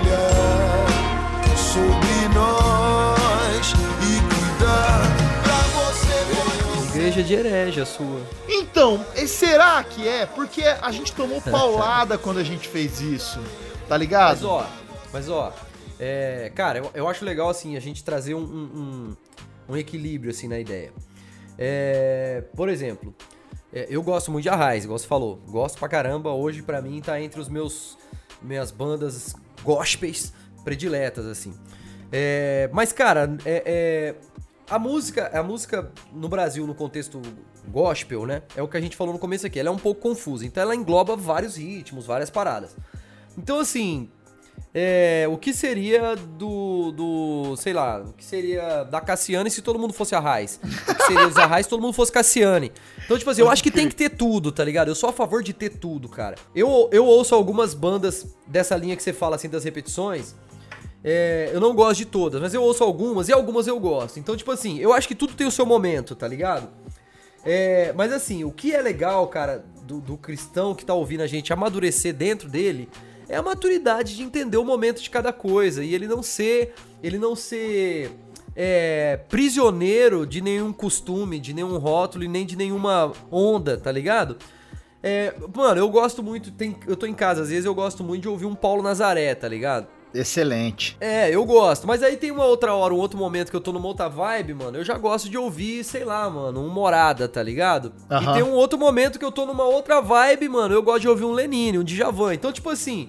igreja de herege a sua. Então, será que é? Porque a gente tomou paulada quando a gente fez isso, tá Mas ligado? ó, mas ó, é, cara, eu, eu acho legal assim a gente trazer um, um, um- um equilíbrio assim na ideia. É, por exemplo, é, eu gosto muito de Arraiz, igual você falou. Gosto pra caramba. Hoje, pra mim, tá entre os meus minhas bandas gospels prediletas, assim. É, mas, cara, é, é, a música, a música no Brasil, no contexto gospel, né? É o que a gente falou no começo aqui. Ela é um pouco confusa. Então, ela engloba vários ritmos, várias paradas. Então, assim, é, o que seria do, do. Sei lá, o que seria da Cassiane se todo mundo fosse a Raiz? O que seria dos Arraiz se todo mundo fosse Cassiane? Então, tipo assim, eu acho que tem que ter tudo, tá ligado? Eu sou a favor de ter tudo, cara. Eu, eu ouço algumas bandas dessa linha que você fala assim das repetições. É, eu não gosto de todas, mas eu ouço algumas e algumas eu gosto. Então, tipo assim, eu acho que tudo tem o seu momento, tá ligado? É, mas assim, o que é legal, cara, do, do cristão que tá ouvindo a gente amadurecer dentro dele é a maturidade de entender o momento de cada coisa e ele não ser, ele não ser é, prisioneiro de nenhum costume, de nenhum rótulo e nem de nenhuma onda, tá ligado? É, mano, eu gosto muito, tem, eu tô em casa às vezes eu gosto muito de ouvir um Paulo Nazaré, tá ligado? Excelente. É, eu gosto. Mas aí tem uma outra hora, um outro momento que eu tô numa outra vibe, mano. Eu já gosto de ouvir, sei lá, mano, um Morada, tá ligado? E tem um outro momento que eu tô numa outra vibe, mano. Eu gosto de ouvir um Lenine, um Djavan. Então, tipo assim.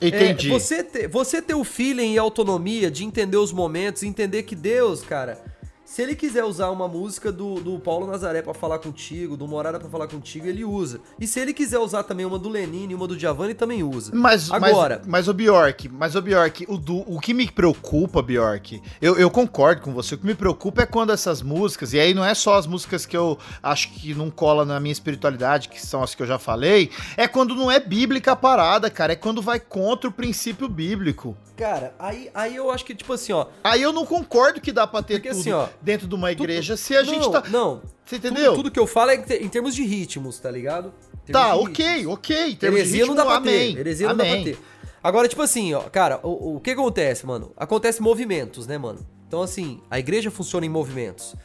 é, Entendi. você, ter, você ter o feeling e a autonomia de entender os momentos, entender que Deus, cara. Se ele quiser usar uma música do, do Paulo Nazaré pra falar contigo, do Morada pra falar contigo, ele usa. E se ele quiser usar também uma do Lenine e uma do ele também usa. Mas, Agora- mas, mas o Bjork, mas o Bjork, o, do- o que me preocupa, Bjork, eu, eu concordo com você, o que me preocupa é quando essas músicas, e aí não é só as músicas que eu acho que não cola na minha espiritualidade, que são as que eu já falei, é quando não é bíblica a parada, cara, é quando vai contra o princípio bíblico. Cara, aí, aí eu acho que, tipo assim, ó. Aí eu não concordo que dá pra ter Porque tudo assim, ó, dentro de uma tudo- igreja se a gente não, tá... Não, Você tudo, entendeu? tudo que eu falo é em te- em termos de ritmos, tá ligado? Tá, ok, ok. em termos de Heresia não dá ritmo, pra amém, ter. Heresia não dá amém. pra ter. Agora, tipo assim, ó, cara, o, o que acontece, mano? Acontece movimentos, né, mano? Então, assim, a igreja funciona em movimentos.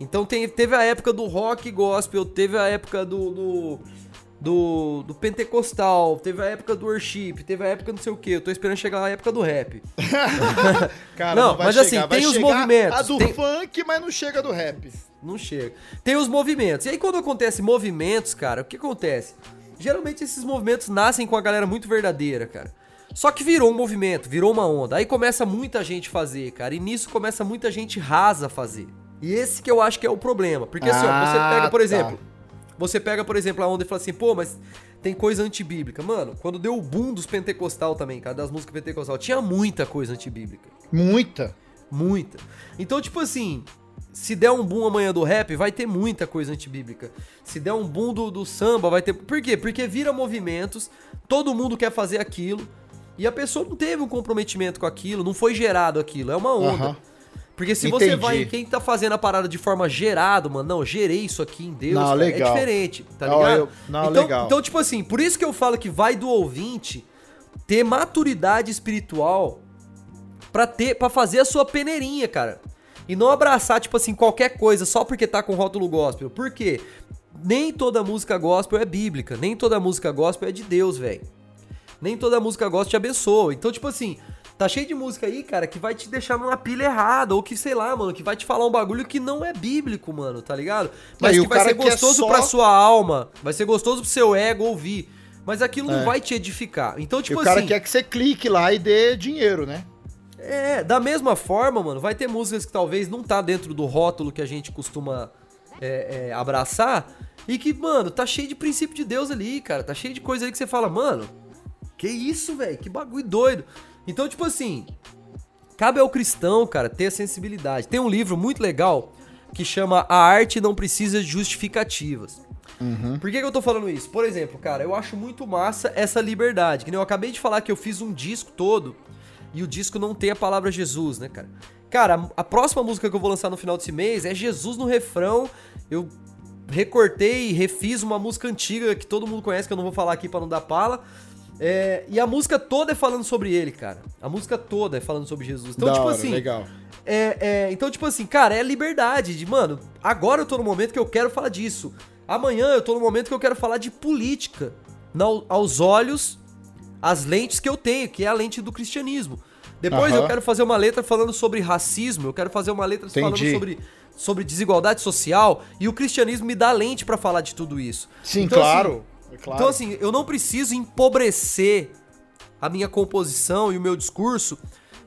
Então tem- teve a época do rock gospel, teve a época do, do, do, do pentecostal, teve a época do worship, teve a época não sei o que. Eu tô esperando chegar a época do rap. Cara, Não, vai mas assim, chegar. Vai tem os movimentos, A do tem- funk, mas não chega do rap. Não chega. Tem os movimentos. E aí, quando acontece movimentos, cara, o que acontece? Geralmente esses movimentos nascem com a galera muito verdadeira, cara. Só que virou um movimento, virou uma onda. Aí começa muita gente fazer, cara. E nisso começa muita gente rasa a fazer. E esse que eu acho que é o problema. Porque assim, ó, você Ah, pega, por tá. Você pega, por exemplo, a onda e fala assim, pô, mas tem coisa antibíblica. Mano, quando deu o boom dos pentecostal também, cara, das músicas pentecostal, tinha muita coisa antibíblica. Muita. Muita. Então, tipo assim, se der um boom amanhã do rap, vai ter muita coisa antibíblica. Se der um boom do, do samba, vai ter. Por quê? Porque vira movimentos, todo mundo quer fazer aquilo, e a pessoa não teve um comprometimento com aquilo, não foi gerado aquilo, é uma onda. Porque se você Entendi. vai em quem tá fazendo a parada de forma gerado, mano, não, gerei isso aqui em Deus, Não, cara, é diferente, tá Não, ligado? eu- não, então, legal. então, tipo assim, por isso que eu falo que vai do ouvinte ter maturidade espiritual pra ter para fazer a sua peneirinha, cara. E não abraçar tipo assim qualquer coisa só porque tá com rótulo gospel. Por quê? Nem toda música gospel é bíblica, nem toda música gospel é de Deus, velho. Nem toda música gospel te abençoa. Então, tipo assim, tá cheio de música aí, cara, que vai te deixar numa pilha errada ou que sei lá, mano, que vai te falar um bagulho que não é bíblico, mano, tá ligado? Mas Aí que vai ser gostoso só- pra sua alma, vai ser gostoso pro seu ego ouvir. Mas aquilo não É. vai te edificar. Então, E tipo o cara assim, quer que você clique lá e dê dinheiro, né? é, da mesma forma, mano, vai ter músicas que talvez não tá dentro do rótulo que a gente costuma é, é, abraçar e que, mano, tá cheio de princípio de Deus ali, cara. Tá cheio de coisa aí que você fala, mano, que isso, velho? Que bagulho doido. Então, tipo assim, cabe ao cristão, cara, ter a sensibilidade. Tem um livro muito legal que chama A Arte Não Precisa de Justificativas. Por que, que eu tô falando isso? Por exemplo, cara, eu acho muito massa essa liberdade. Que nem eu acabei de falar que eu fiz um disco todo e o disco não tem a palavra Jesus, né, cara? Cara, a próxima música que eu vou lançar no final desse mês é Jesus no refrão. Eu recortei e refiz uma música antiga que todo mundo conhece, que eu não vou falar aqui pra não dar pala. É, e a música toda é falando sobre ele, cara. A música toda é falando sobre Jesus. Então, Da tipo hora, assim, legal. é, é, então, tipo assim, cara, é liberdade de, mano, agora eu tô no momento que eu quero falar disso. Amanhã eu tô no momento que eu quero falar de política. Não, aos olhos, as lentes que eu tenho, que é a lente do cristianismo. Depois eu quero fazer uma letra falando sobre racismo, eu quero fazer uma letra falando Entendi. sobre, sobre desigualdade social, e o cristianismo me dá lente pra falar de tudo isso. Sim, Então, claro. assim, é claro. Então, assim, eu não preciso empobrecer a minha composição e o meu discurso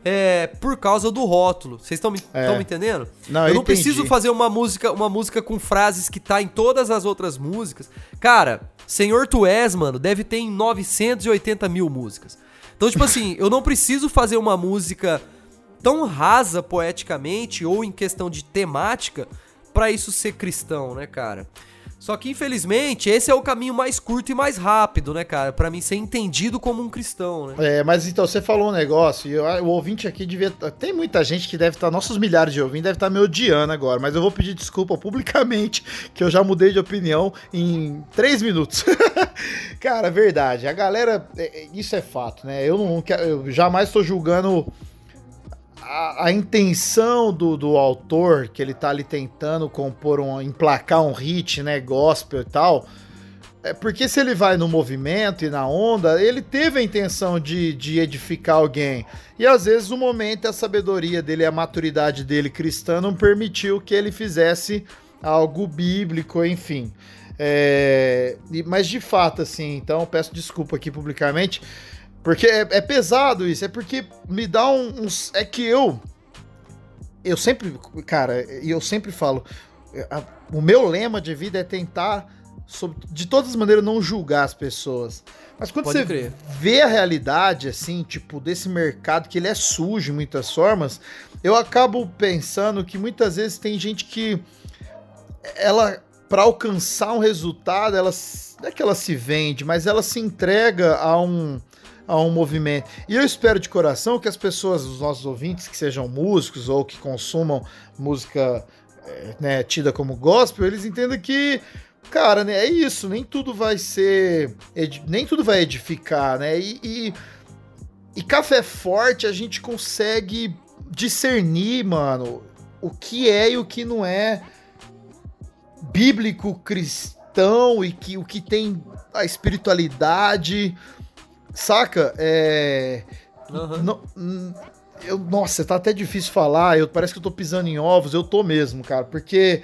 é, por causa do rótulo. Vocês estão me, É. me entendendo? Não, eu eu não entendi. preciso fazer uma música, uma música com frases que tá em todas as outras músicas. Cara, Senhor Tu És, mano, deve ter em 980 mil músicas. Então, tipo assim, eu não preciso fazer uma música tão rasa poeticamente ou em questão de temática pra isso ser cristão, né, cara? Só que infelizmente esse é o caminho mais curto e mais rápido, né, cara, Pra mim ser entendido como um cristão, né? É, mas então, você falou um negócio, e eu- o ouvinte aqui devia. Tem muita gente que deve estar, nossos milhares de ouvintes devem estar me odiando agora, mas eu vou pedir desculpa publicamente, que eu já mudei de opinião em três minutos. Cara, verdade, a galera. é- é- Isso é fato, né? Eu não. Eu jamais estou julgando a, intenção do, do autor, que ele tá ali tentando compor um. emplacar um hit, né? Gospel e tal. É porque se ele vai no movimento e na onda, ele teve a intenção de, de edificar alguém. E às vezes o momento, a sabedoria dele, a maturidade dele cristã não permitiu que ele fizesse algo bíblico, enfim. É, mas de fato, assim, então peço desculpa aqui publicamente, porque é, é pesado isso, é porque me dá um- uns. É que eu. Eu sempre. Cara, e eu sempre falo. a- o meu lema de vida é tentar sob- de todas as maneiras, não julgar as pessoas. Mas quando Pode você crer. vê a realidade, assim, tipo, desse mercado, que ele é sujo em muitas formas, eu acabo pensando que muitas vezes tem gente que ela, para alcançar um resultado, ela, não é que ela se vende, mas ela se entrega a um, a um movimento. E eu espero de coração que as pessoas, os nossos ouvintes, que sejam músicos ou que consumam música eh, né, tida como gospel, eles entendam que cara, né, é isso, nem tudo vai ser, nem tudo vai edificar, né, e, e, e café forte a gente consegue discernir, mano, o que é e o que não é bíblico cristão e que o que tem a espiritualidade, saca? É. Aham. não- hum, eu, nossa, tá até difícil falar. Eu, parece que eu tô pisando em ovos. Eu tô mesmo, cara, porque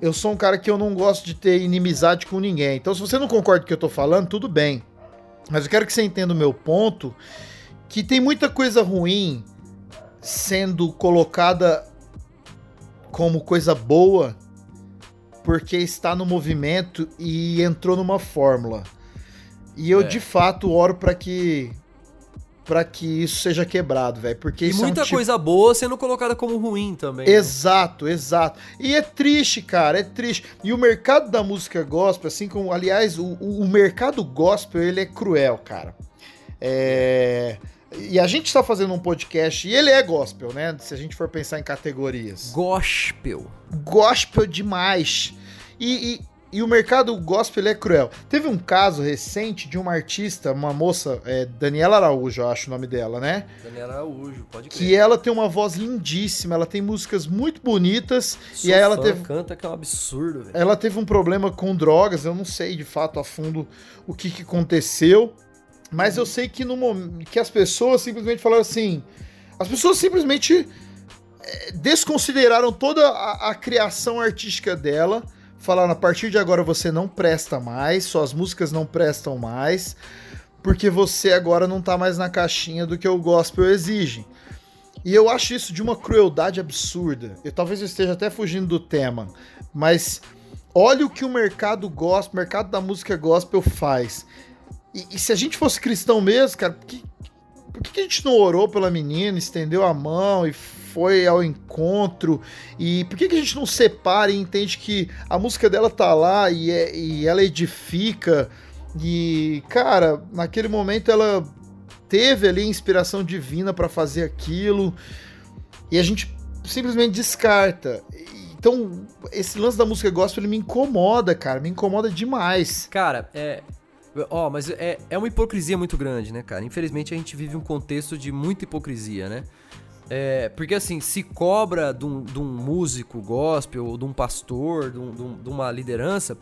eu sou um cara que eu não gosto de ter inimizade com ninguém. Então, se você não concorda com o que eu tô falando, tudo bem. Mas eu quero que você entenda o meu ponto, que tem muita coisa ruim sendo colocada como coisa boa porque está no movimento e entrou numa fórmula. E eu É. de fato oro pra que para que isso seja quebrado, velho, porque E isso é um muita tipo- coisa boa sendo colocada como ruim também. né? Exato, exato. E é triste, cara, é triste. E o mercado da música gospel, assim como, aliás, o, o- o mercado gospel, ele é cruel, cara. É... E a gente está fazendo um podcast, e ele é gospel, né? Se a gente for pensar em categorias. Gospel. Gospel demais. E, e- e o mercado gospel é cruel. Teve um caso recente de uma artista, uma moça, é, Daniela Araújo, eu acho o nome dela, né? Daniela Araújo, pode crer. que ela tem uma voz lindíssima, ela tem músicas muito bonitas Sou e aí ela fã, teve canta que é um absurdo, velho. ela teve um problema com drogas, eu não sei de fato a fundo o que, que aconteceu, mas eu sei que no momento que as pessoas simplesmente falaram assim, as pessoas simplesmente eh, desconsideraram toda a, a criação artística dela, falaram a partir de agora você não presta mais, suas músicas não prestam mais, porque você agora não tá mais na caixinha do que o gospel exige. E eu acho isso de uma crueldade absurda. Eu talvez eu esteja até fugindo do tema, mas olha o que o mercado gospel, mercado da música gospel faz. E, e se a gente fosse cristão mesmo, cara, por que, por que a gente não orou pela menina, estendeu a mão e foi ao encontro? E por que, que a gente não separa e entende que a música dela tá lá e, é- e ela edifica? E, cara, naquele momento ela teve ali inspiração divina pra fazer aquilo e a gente simplesmente descarta. Então, esse lance da música gospel ele me incomoda, cara, me incomoda demais. Cara, é. Ó, mas é, é uma hipocrisia muito grande, né, cara? Infelizmente a gente vive um contexto de muita hipocrisia, né? É, porque assim, se cobra de um, de um músico gospel, ou de um pastor, de, um- de um- uma liderança,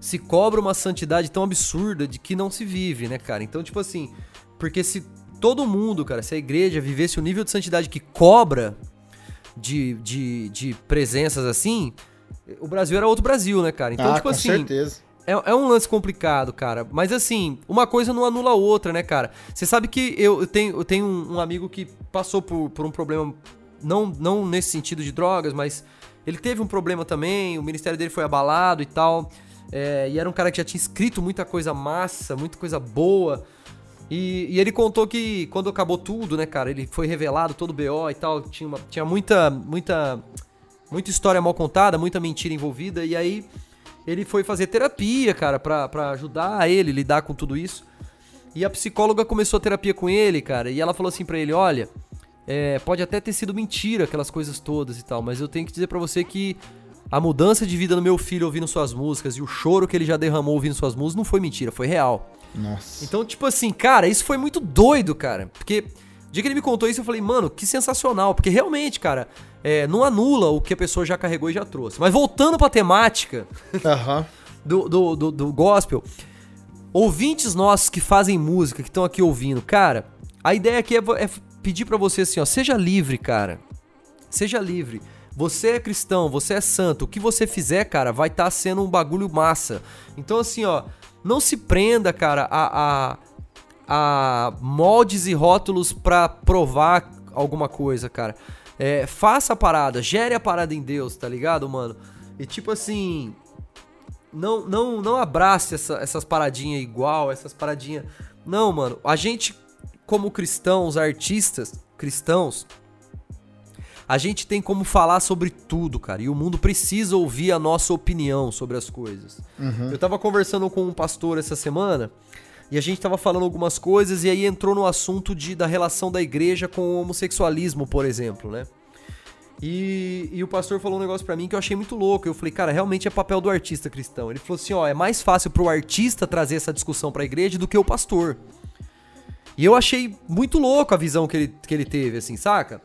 se cobra uma santidade tão absurda de que não se vive, né, cara? Então, tipo assim, porque se todo mundo, cara, se a igreja vivesse o nível de santidade que cobra de, de, de presenças assim, o Brasil era outro Brasil, né, cara? Então, ah, tipo com assim. certeza. É, é um lance complicado, cara. Mas assim, uma coisa não anula a outra, né, cara? Você sabe que eu, eu tenho, eu tenho um, um amigo que passou por, por um problema, não, não nesse sentido de drogas, mas ele teve um problema também, o ministério dele foi abalado e tal. É, e era um cara que já tinha escrito muita coisa massa, muita coisa boa. E, e ele contou que quando acabou tudo, né, cara, ele foi revelado todo o BO e tal, tinha, uma- tinha muita, muita, muita história mal contada, muita mentira envolvida, e aí ele foi fazer terapia, cara, pra, pra ajudar ele a lidar com tudo isso. E a psicóloga começou a terapia com ele, cara, e ela falou assim pra ele, olha, é, pode até ter sido mentira aquelas coisas todas e tal, mas eu tenho que dizer pra você que a mudança de vida do meu filho ouvindo suas músicas e o choro que ele já derramou ouvindo suas músicas não foi mentira, foi real. Nossa. Então, tipo assim, cara, isso foi muito doido, cara. Porque dia que ele me contou isso, eu falei, mano, que sensacional. Porque realmente, cara, é, não anula o que a pessoa já carregou e já trouxe. Mas voltando pra temática Aham. do, do, do, do gospel, ouvintes nossos que fazem música, que estão aqui ouvindo, cara, a ideia aqui é, é pedir pra você assim, ó, seja livre, cara. Seja livre. Você é cristão, você é santo. O que você fizer, cara, vai estar sendo um bagulho massa. Então, assim, ó, não se prenda, cara, a, a, a moldes e rótulos pra provar alguma coisa, cara. É, faça a parada, gere a parada em Deus, tá ligado, mano? E tipo assim, não, não, não abrace essa- essas paradinhas igual, essas paradinhas. Não, mano. A gente, como cristãos, artistas cristãos, a gente tem como falar sobre tudo, cara. E o mundo precisa ouvir a nossa opinião sobre as coisas. Eu tava conversando com um pastor essa semana e a gente tava falando algumas coisas e aí entrou no assunto de, da relação da igreja com o homossexualismo, por exemplo, né? E, e o pastor falou um negócio pra mim que eu achei muito louco. Eu falei, cara, realmente é papel do artista cristão. Ele falou assim: ó, é mais fácil pro artista trazer essa discussão pra igreja do que o pastor. E eu achei muito louco a visão que ele, que ele teve, assim, saca?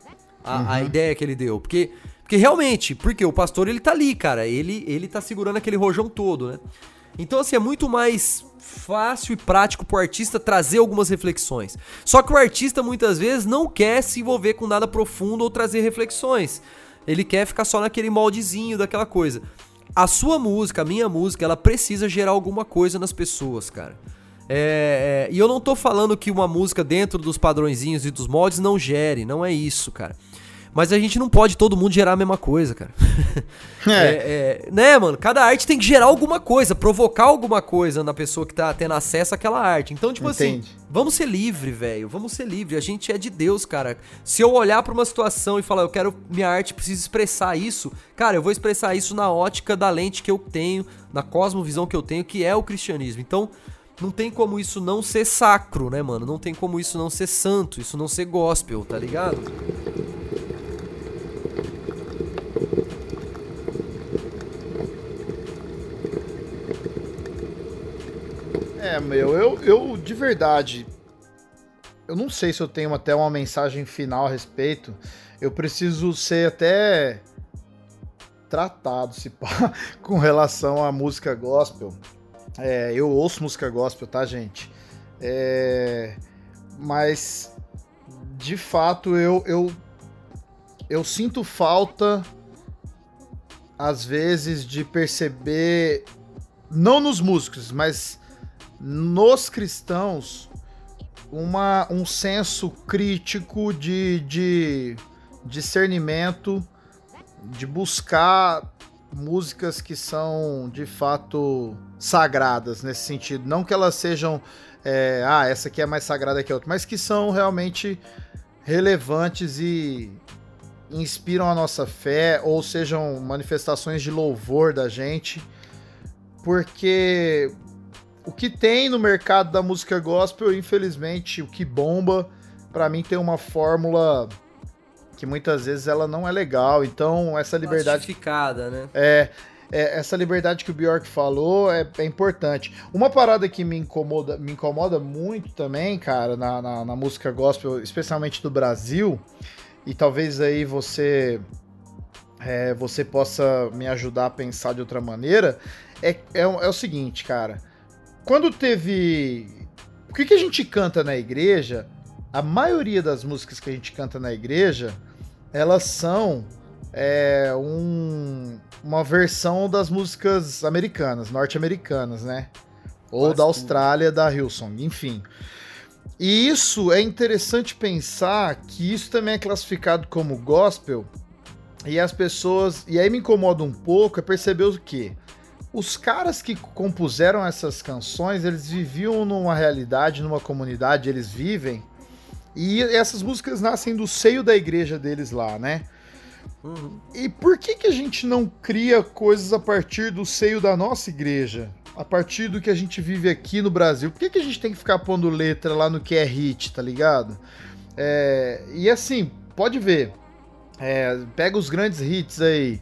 a, a ideia que ele deu. Porque, porque realmente, porque o pastor ele tá ali, cara. Ele, ele tá segurando aquele rojão todo, né? Então, assim, é muito mais fácil e prático pro artista trazer algumas reflexões. Só que o artista muitas vezes não quer se envolver com nada profundo ou trazer reflexões. Ele quer ficar só naquele moldezinho daquela coisa. A sua música, a minha música, ela precisa gerar alguma coisa nas pessoas, cara. É, é, e eu não tô falando que uma música dentro dos padrõezinhos e dos moldes não gere, não é isso, cara. Mas a gente não pode todo mundo gerar a mesma coisa, cara. É. é, né, mano? Cada arte tem que gerar alguma coisa, provocar alguma coisa na pessoa que tá tendo acesso àquela arte. Então, tipo Entende. assim, vamos ser livre, velho. Vamos ser livre. A gente é de Deus, cara. Se eu olhar pra uma situação e falar, eu quero minha arte precisa expressar isso, cara, eu vou expressar isso na ótica da lente que eu tenho, na cosmovisão que eu tenho, que é o cristianismo. Então, não tem como isso não ser sacro, né, mano? Não tem como isso não ser santo, isso não ser gospel, tá ligado? É, meu, eu, eu de verdade. Eu não sei se eu tenho até uma mensagem final a respeito. Eu preciso ser até tratado, se pá, com relação à música gospel. É, eu ouço música gospel, tá, gente? É, mas de fato eu, eu eu sinto falta às vezes de perceber não nos músicos, mas nos cristãos uma, um senso crítico de, de discernimento, de buscar músicas que são de fato sagradas nesse sentido. Não que elas sejam, é, ah, essa aqui é mais sagrada que a outra, mas que são realmente relevantes e inspiram a nossa fé ou sejam manifestações de louvor da gente. Porque o que tem no mercado da música gospel, infelizmente, o que bomba, para mim tem uma fórmula que muitas vezes ela não é legal. Então, essa liberdade Plastificada, né? é, é, essa liberdade que o Bjork falou é, é importante. Uma parada que me incomoda, me incomoda muito também, cara, na, na, na música gospel, especialmente do Brasil, e talvez aí você é, você possa me ajudar a pensar de outra maneira, é, é, é o seguinte, cara. Quando teve. O que, que a gente canta na igreja, a maioria das músicas que a gente canta na igreja, elas são é, um- uma versão das músicas americanas, norte-americanas, né? Ou da. Austrália, da Hillsong, enfim. E isso é interessante pensar que isso também é classificado como gospel e as pessoas. E aí me incomoda um pouco é perceber o quê? Os caras que compuseram essas canções, eles viviam numa realidade, numa comunidade, eles vivem. E essas músicas nascem do seio da igreja deles lá, né? Uhum. E por que, que a gente não cria coisas a partir do seio da nossa igreja? A partir do que a gente vive aqui no Brasil? Por que, que a gente tem que ficar pondo letra lá no que é hit, tá ligado? É, e assim, pode ver. É, pega os grandes hits aí.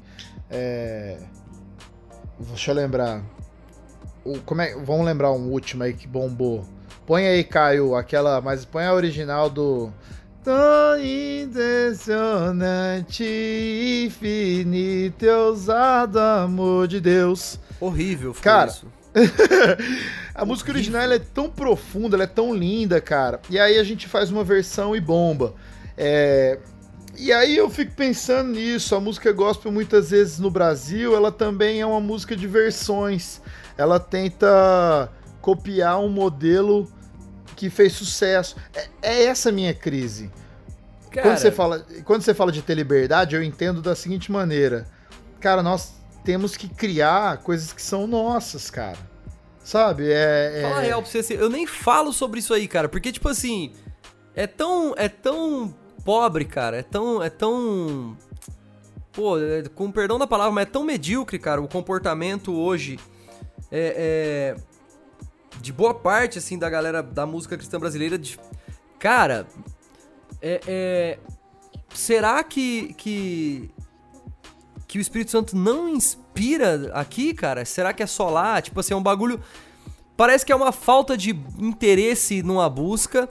É, deixa eu lembrar. O, como é, vamos lembrar um último aí que bombou. Põe aí, Caio, aquela. Mas põe a original do. Tão impressionante, infinito ousado amor de Deus. Horrível, foi Cara, isso. A música original é tão profunda, ela é tão linda, cara. E aí a gente faz uma versão e bomba. É, E aí eu fico pensando nisso. A música gospel, muitas vezes no Brasil, ela também é uma música de versões. Ela tenta copiar um modelo que fez sucesso. É, é essa a minha crise. Cara, Quando você, fala, quando você fala de ter liberdade, eu entendo da seguinte maneira. Cara, nós temos que criar coisas que são nossas, cara. Sabe? É, é- Fala a real pra você, assim, eu nem falo sobre isso aí, cara, porque, tipo assim, é tão, é tão pobre, cara, é tão, é tão, pô, é- com perdão da palavra, mas é tão medíocre, cara, o comportamento hoje é, é, de boa parte, assim, da galera da música cristã brasileira, de, cara, é, é- será que, que, que o Espírito Santo não inspira aqui, cara? Será que é só lá? Tipo assim, é um bagulho... Parece que é uma falta de interesse numa busca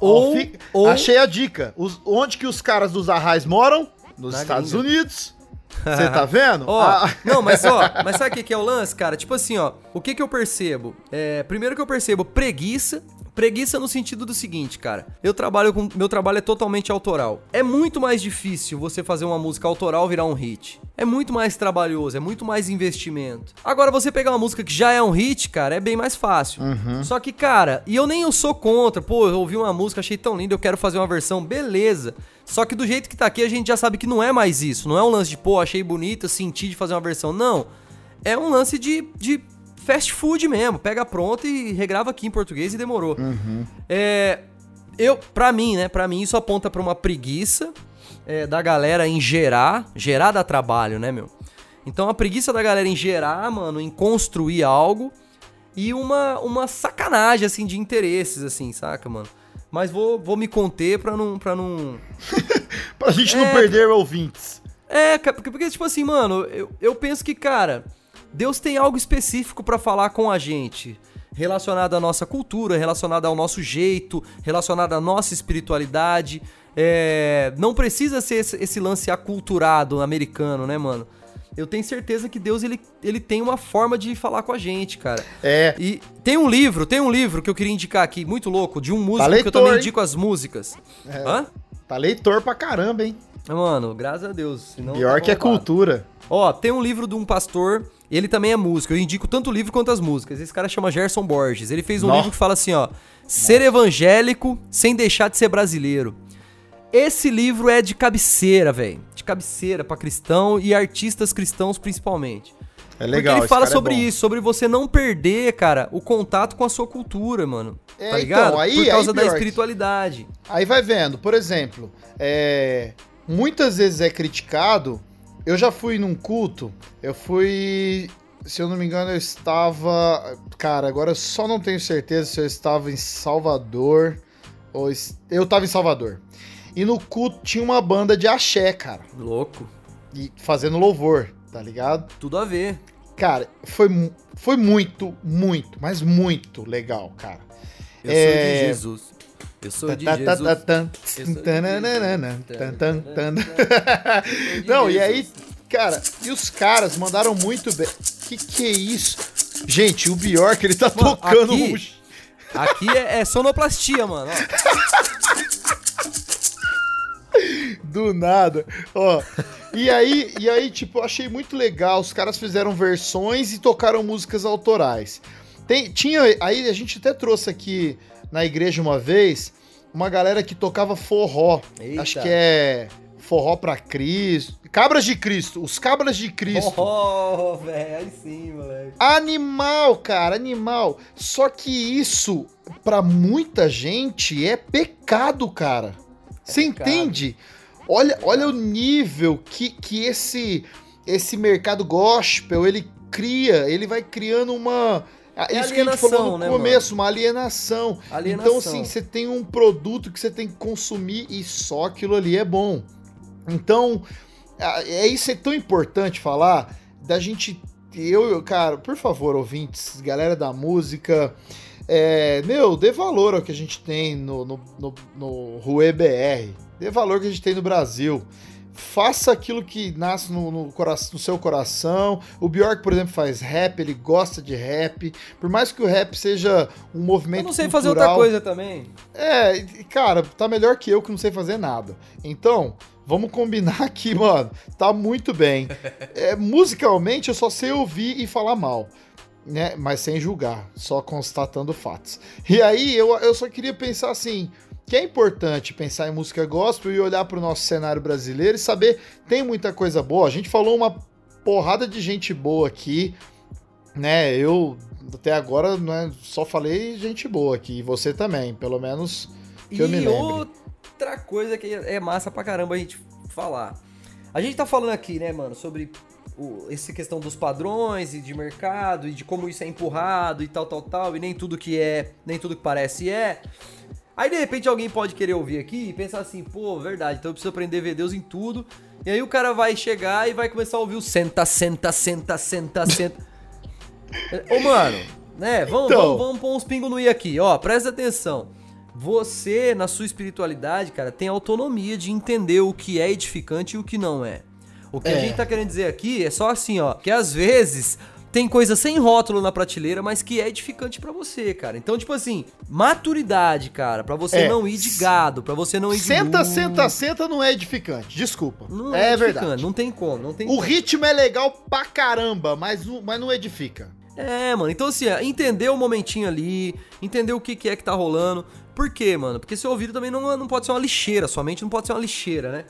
Ou- fi- ou- Achei a dica. Os- onde que os caras dos Arrais moram? Nos Na Estados gringa. Unidos. Você tá vendo? Ó, Ah, não, mas ó, mas sabe o que, que é o lance, cara? Tipo assim, ó, o que que eu percebo? É, primeiro que eu percebo preguiça. Preguiça no sentido do seguinte, cara. Eu trabalho com. Meu trabalho é totalmente autoral. É muito mais difícil você fazer uma música autoral virar um hit. É muito mais trabalhoso, é muito mais investimento. Agora, você pegar uma música que já é um hit, cara, é bem mais fácil. Só que, cara, e eu nem eu sou contra. Pô, eu ouvi uma música, achei tão linda, eu quero fazer uma versão, beleza. Só que do jeito que tá aqui, a gente já sabe que não é mais isso. Não é um lance de, pô, achei bonita, senti de fazer uma versão. Não. É um lance de, de fast food mesmo. Pega pronto e regrava aqui em português e demorou. É. Eu, pra mim, né? Pra mim, isso aponta pra uma preguiça é, da galera em gerar. Gerar dá trabalho, né, meu? Então a preguiça da galera em gerar, mano, em construir algo e uma, uma sacanagem, assim, de interesses, assim, saca, mano? Mas vou, vou me conter pra não, pra não, pra gente não É, perder ouvintes. é, porque, porque, tipo assim, mano, eu, eu penso que, cara, Deus tem algo específico pra falar com a gente. Relacionado à nossa cultura, relacionado ao nosso jeito, relacionado à nossa espiritualidade. É, não precisa ser esse, esse lance aculturado americano, né, mano? Eu tenho certeza que Deus ele, ele tem uma forma de falar com a gente, cara. É. E tem um livro, tem um livro que eu queria indicar aqui, muito louco, de um músico que eu também hein? indico as músicas. Hã? Tá leitor pra caramba, hein? Mano, graças a Deus. Senão Pior tá que é cultura. Ó, tem um livro de um pastor, ele também é músico. Eu indico tanto o livro quanto as músicas. Esse cara chama Gerson Borges. Ele fez um Nó. livro que fala assim, ó: Ser evangélico sem deixar de ser brasileiro. Esse livro é de cabeceira, velho. De cabeceira pra cristão e artistas cristãos principalmente. É legal. Porque ele fala é sobre bom. isso, sobre você não perder, cara, o contato com a sua cultura, mano. É, tá ligado? então, aí- Por causa aí da espiritualidade. Aí vai vendo, por exemplo, é, muitas vezes é criticado. Eu já fui num culto, eu fui, se eu não me engano, eu estava, cara, agora eu só não tenho certeza se eu estava em Salvador ou eu estava em Salvador. E no culto tinha uma banda de axé, cara, Louco. e fazendo louvor, tá ligado? Tudo a ver. Cara, foi, foi muito, muito, mas muito legal, cara. Eu É. sou de Jesus. Eu sou de Jesus. Não, e aí, cara, e os caras mandaram muito bem. Que que é isso? Gente, o Bjork, ele tá Mano, tocando aqui- um- Aqui é, é sonoplastia, mano. ó. do nada. Ó. E aí, e aí, tipo, eu achei muito legal. Os caras fizeram versões e tocaram músicas autorais. Tem, tinha, aí a gente até trouxe aqui na igreja uma vez uma galera que tocava forró. Eita. Acho que é forró pra Cristo. Cabras de Cristo, os Cabras de Cristo. Oh, velho, aí sim, moleque. Animal, cara, animal. Só que isso, pra muita gente, é pecado, cara. Você pecado. entende? Olha, olha o nível que, que esse, esse mercado gospel, ele cria, ele vai criando uma... É isso que a gente falou no né, começo, uma alienação. Alienação. Então, assim, você tem um produto que você tem que consumir e só aquilo ali é bom. Então, é isso é tão importante falar da gente. Eu, eu, cara, por favor, ouvintes, galera da música, é, meu, dê valor ao que a gente tem no, no, no, no Rue BR. Dê valor ao que a gente tem no Brasil. Faça aquilo que nasce no, no, no seu coração. O Bjork, por exemplo, faz rap, ele gosta de rap. Por mais que o rap seja um movimento Eu não sei fazer cultural, outra coisa também. é, cara, tá melhor que eu que não sei fazer nada. Então, vamos combinar aqui, mano. Tá muito bem. É, musicalmente, eu só sei ouvir e falar mal. Né? Mas sem julgar, só constatando fatos. E aí, eu, eu só queria pensar assim. Que é importante pensar em música gospel e olhar para o nosso cenário brasileiro e saber tem muita coisa boa. A gente falou uma porrada de gente boa aqui, né? Eu até agora né, só falei gente boa aqui, e você também, pelo menos que eu me e lembre. outra coisa que é massa pra caramba a gente falar. A gente tá falando aqui, né, mano, sobre o, essa questão dos padrões e de mercado e de como isso é empurrado e tal, tal, tal, e nem tudo que é, nem tudo que parece é. Aí de repente alguém pode querer ouvir aqui e pensar assim, pô, verdade, então eu preciso aprender a ver Deus em tudo. E aí o cara vai chegar e vai começar a ouvir o senta, senta, senta, senta, senta. Ô, mano, né? Vamos, Então. vamos, vamos pôr uns pingos no i aqui, ó. Presta atenção. você, na sua espiritualidade, cara, tem autonomia de entender o que é edificante e o que não é. O que a É. gente tá querendo dizer aqui é só assim, ó, que às vezes tem coisa sem rótulo na prateleira, mas que é edificante pra você, cara. Então, tipo assim, maturidade, cara, pra você É. não ir de gado, pra você não ir de Senta, senta, senta não é edificante. Desculpa. Não é edificante, verdade. Não tem como, não tem O como. ritmo é legal pra caramba, mas, não- mas não edifica. É, mano. Então, assim, entender o momentinho ali, entender o que, que é que tá rolando. Por quê, mano? Porque seu ouvido também não, não pode ser uma lixeira, sua mente não pode ser uma lixeira, né?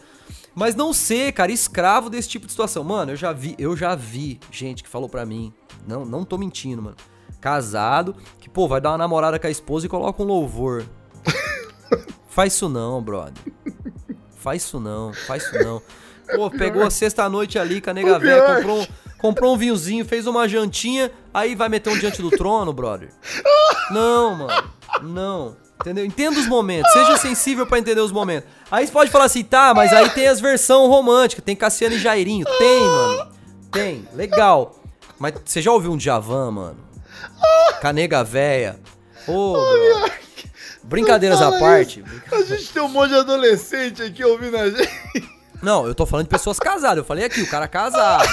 Mas não ser, cara, escravo desse tipo de situação. Mano, eu já vi, eu já vi gente que falou pra mim, não, não tô mentindo, mano. Casado, que, pô, vai dar uma namorada com a esposa e coloca um louvor. Faz isso não, brother. Faz isso não, faz isso não. Pô, pegou a sexta-noite ali com a nega velha, comprou, um- comprou um vinhozinho, fez uma jantinha, aí vai meter um diante do trono, brother. Não, mano. Não. Entendeu? Entenda os momentos. Seja sensível pra entender os momentos. Aí você pode falar assim, tá, mas aí tem as versões românticas. Tem Cassiano e Jairinho. Tem, mano. Tem. Legal. Mas você já ouviu um Djavan, mano? Canega véia. Ô, brother. Brincadeiras à parte. A gente tem um monte de adolescente aqui ouvindo a gente. Não, eu tô falando de pessoas casadas. Eu falei aqui, o cara casado.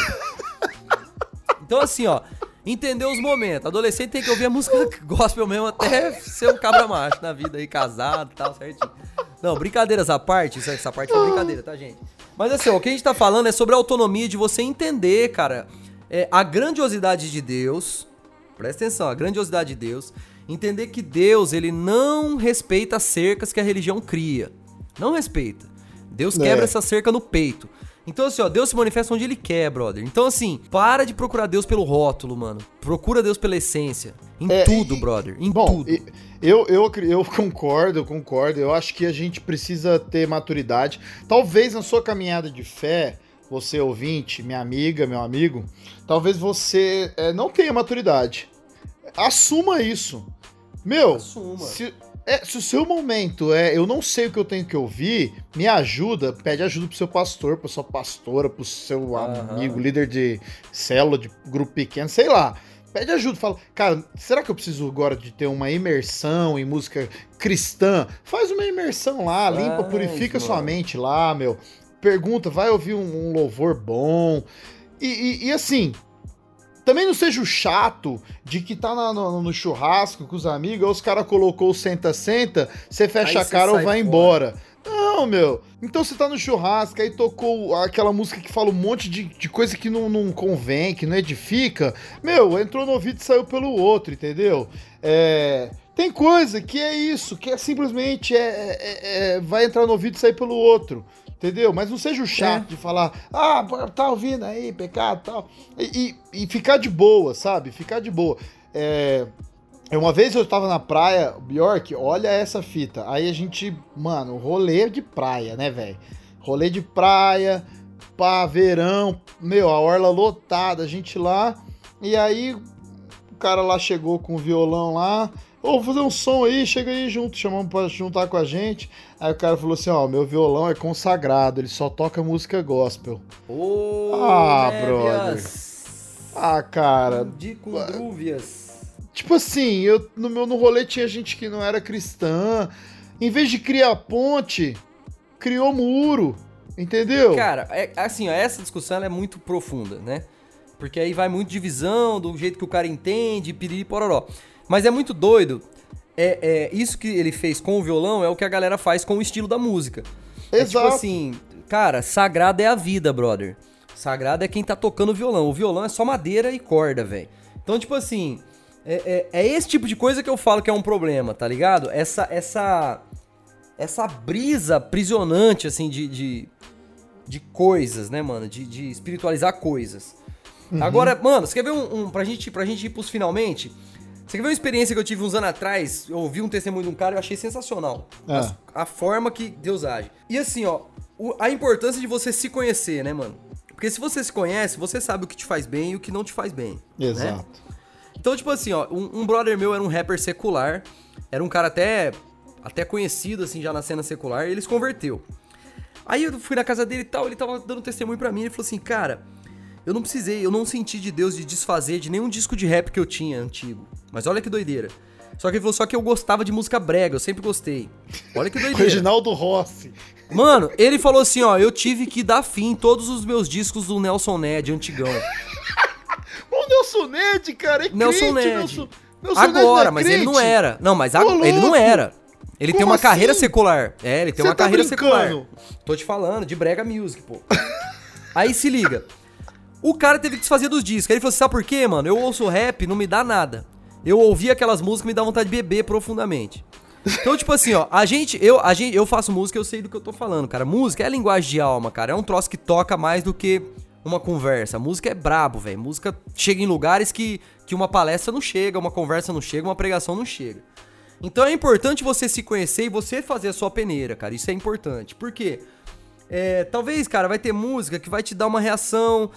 Então, assim, ó. Entender os momentos. Adolescente tem que ouvir a música gospel mesmo até ser um cabra macho na vida aí, casado e tal, certinho. Não, brincadeiras à parte. Isso, essa parte foi brincadeira, tá, gente? Mas assim, ó, o que a gente tá falando é sobre a autonomia de você entender, cara, é, a grandiosidade de Deus. Presta atenção, a grandiosidade de Deus. Entender que Deus, ele não respeita as cercas que a religião cria. Não respeita. Deus É. quebra essa cerca no peito. Então, assim, ó, Deus se manifesta onde ele quer, brother. Então, assim, para de procurar Deus pelo rótulo, mano. Procura Deus pela essência. Em É, tudo, e- brother. Em Bom, tudo. e- eu, eu, eu concordo, eu concordo. Eu acho que a gente precisa ter maturidade. Talvez na sua caminhada de fé, você ouvinte, minha amiga, meu amigo, talvez você é, não tenha maturidade. Assuma isso. Meu, Assuma. Se, é, se o seu momento é eu não sei o que eu tenho que ouvir, me ajuda, pede ajuda pro seu pastor, pra sua pastora, pro seu Aham. amigo, líder de célula, de grupo pequeno, sei lá. Pede ajuda, fala, cara, será que eu preciso agora de ter uma imersão em música cristã? Faz uma imersão lá, limpa, Faz, purifica sua mano. mente lá, meu. Pergunta, vai ouvir um, um louvor bom. E, e- e assim, também não seja o chato de que tá na- no, no churrasco com os amigos, aí os caras colocou o senta-senta, você fecha Aí a cara ou vai fora. embora. Não, meu. Então você tá no churrasco, aí tocou aquela música que fala um monte de, de coisa que não, não convém, que não edifica. Meu, entrou no ouvido e saiu pelo outro, entendeu? É, Tem coisa que é isso, que é simplesmente é, é- é- vai entrar no ouvido e sair pelo outro. Entendeu? Mas não seja o chato de falar, ah, tá ouvindo aí, pecado e tal. E, e, e ficar de boa, sabe? Ficar de boa. É, uma vez eu tava na praia, Bjork, olha essa fita. Aí a gente, mano, rolê de praia, né, velho? Rolê de praia, pá, verão, meu, a orla lotada, a gente lá. E aí cara lá chegou com o violão lá. Ô, vou fazer um som aí, chega aí junto, chamamos pra juntar com a gente. Aí o cara falou assim: ó, meu violão é consagrado, ele só toca música gospel. Ô, Ah, névias. Ah, cara, De condrúvias. Tipo assim, eu, no meu no rolê tinha gente que não era cristã. Em vez de criar ponte, criou muro. Entendeu? Cara, é, assim, ó, essa discussão é muito profunda, né? Porque aí vai muito de visão, do jeito que o cara entende, piriri pororó. Mas é muito doido. É, é, isso que ele fez com o violão é o que a galera faz com o estilo da música. É tipo Exato. assim, cara, sagrado é a vida, brother. Sagrado é quem tá tocando o violão. O violão é só madeira e corda, velho. Então, tipo assim, é, é- é esse tipo de coisa que eu falo que é um problema, tá ligado? Essa, essa, essa brisa aprisionante, assim, de, de, de coisas, né, mano? De, de espiritualizar coisas. Agora, mano, você quer ver um, um. pra, gente, pra gente ir pros finalmente? Você quer ver uma experiência que eu tive uns anos atrás? Eu ouvi um testemunho de um cara e eu achei sensacional. Ah. As- A, forma que Deus age. E assim, ó, o- a importância de você se conhecer, né, mano? Porque se você se conhece, você sabe o que te faz bem e o que não te faz bem. né? Exato. Então, tipo assim, ó, um, um brother meu era um rapper secular, era um cara até, até conhecido, assim, já na cena secular, e ele se converteu. Aí eu fui na casa dele e tal, ele tava dando testemunho pra mim, ele falou assim, cara, eu não precisei, eu não senti de Deus de desfazer de nenhum disco de rap que eu tinha antigo. Mas olha que doideira. Só que ele falou só que eu gostava de música brega, eu sempre gostei. Olha que doideira. Reginaldo Rossi. Mano, ele falou assim, ó, eu tive que dar fim em todos os meus discos do Nelson Ned, antigão. O Nelson Ned, cara, é Nelson crente, Ned. Nelson, Nelson Ned Agora, é mas ele não crente? era. Não, mas ag- ele não era. Ele tem Como uma carreira assim? secular. É, ele tem Você uma tá carreira brincando? secular. Tô te falando, de brega music, pô. Aí se liga. O cara teve que desfazer dos discos. Aí ele falou assim, sabe por quê, mano? Eu ouço rap, não me dá nada. Eu ouvi aquelas músicas me dá vontade de beber profundamente. Então, tipo assim, ó, a gente, eu, a gente, eu faço música, eu sei do que eu tô falando, cara. Música é linguagem de alma, cara. É um troço que toca mais do que uma conversa. Música é brabo, velho. Música chega em lugares que, que uma palestra não chega, uma conversa não chega, uma pregação não chega. Então é importante você se conhecer e você fazer a sua peneira, cara. Isso é importante. Por quê? É, talvez, cara, vai ter música que vai te dar uma reação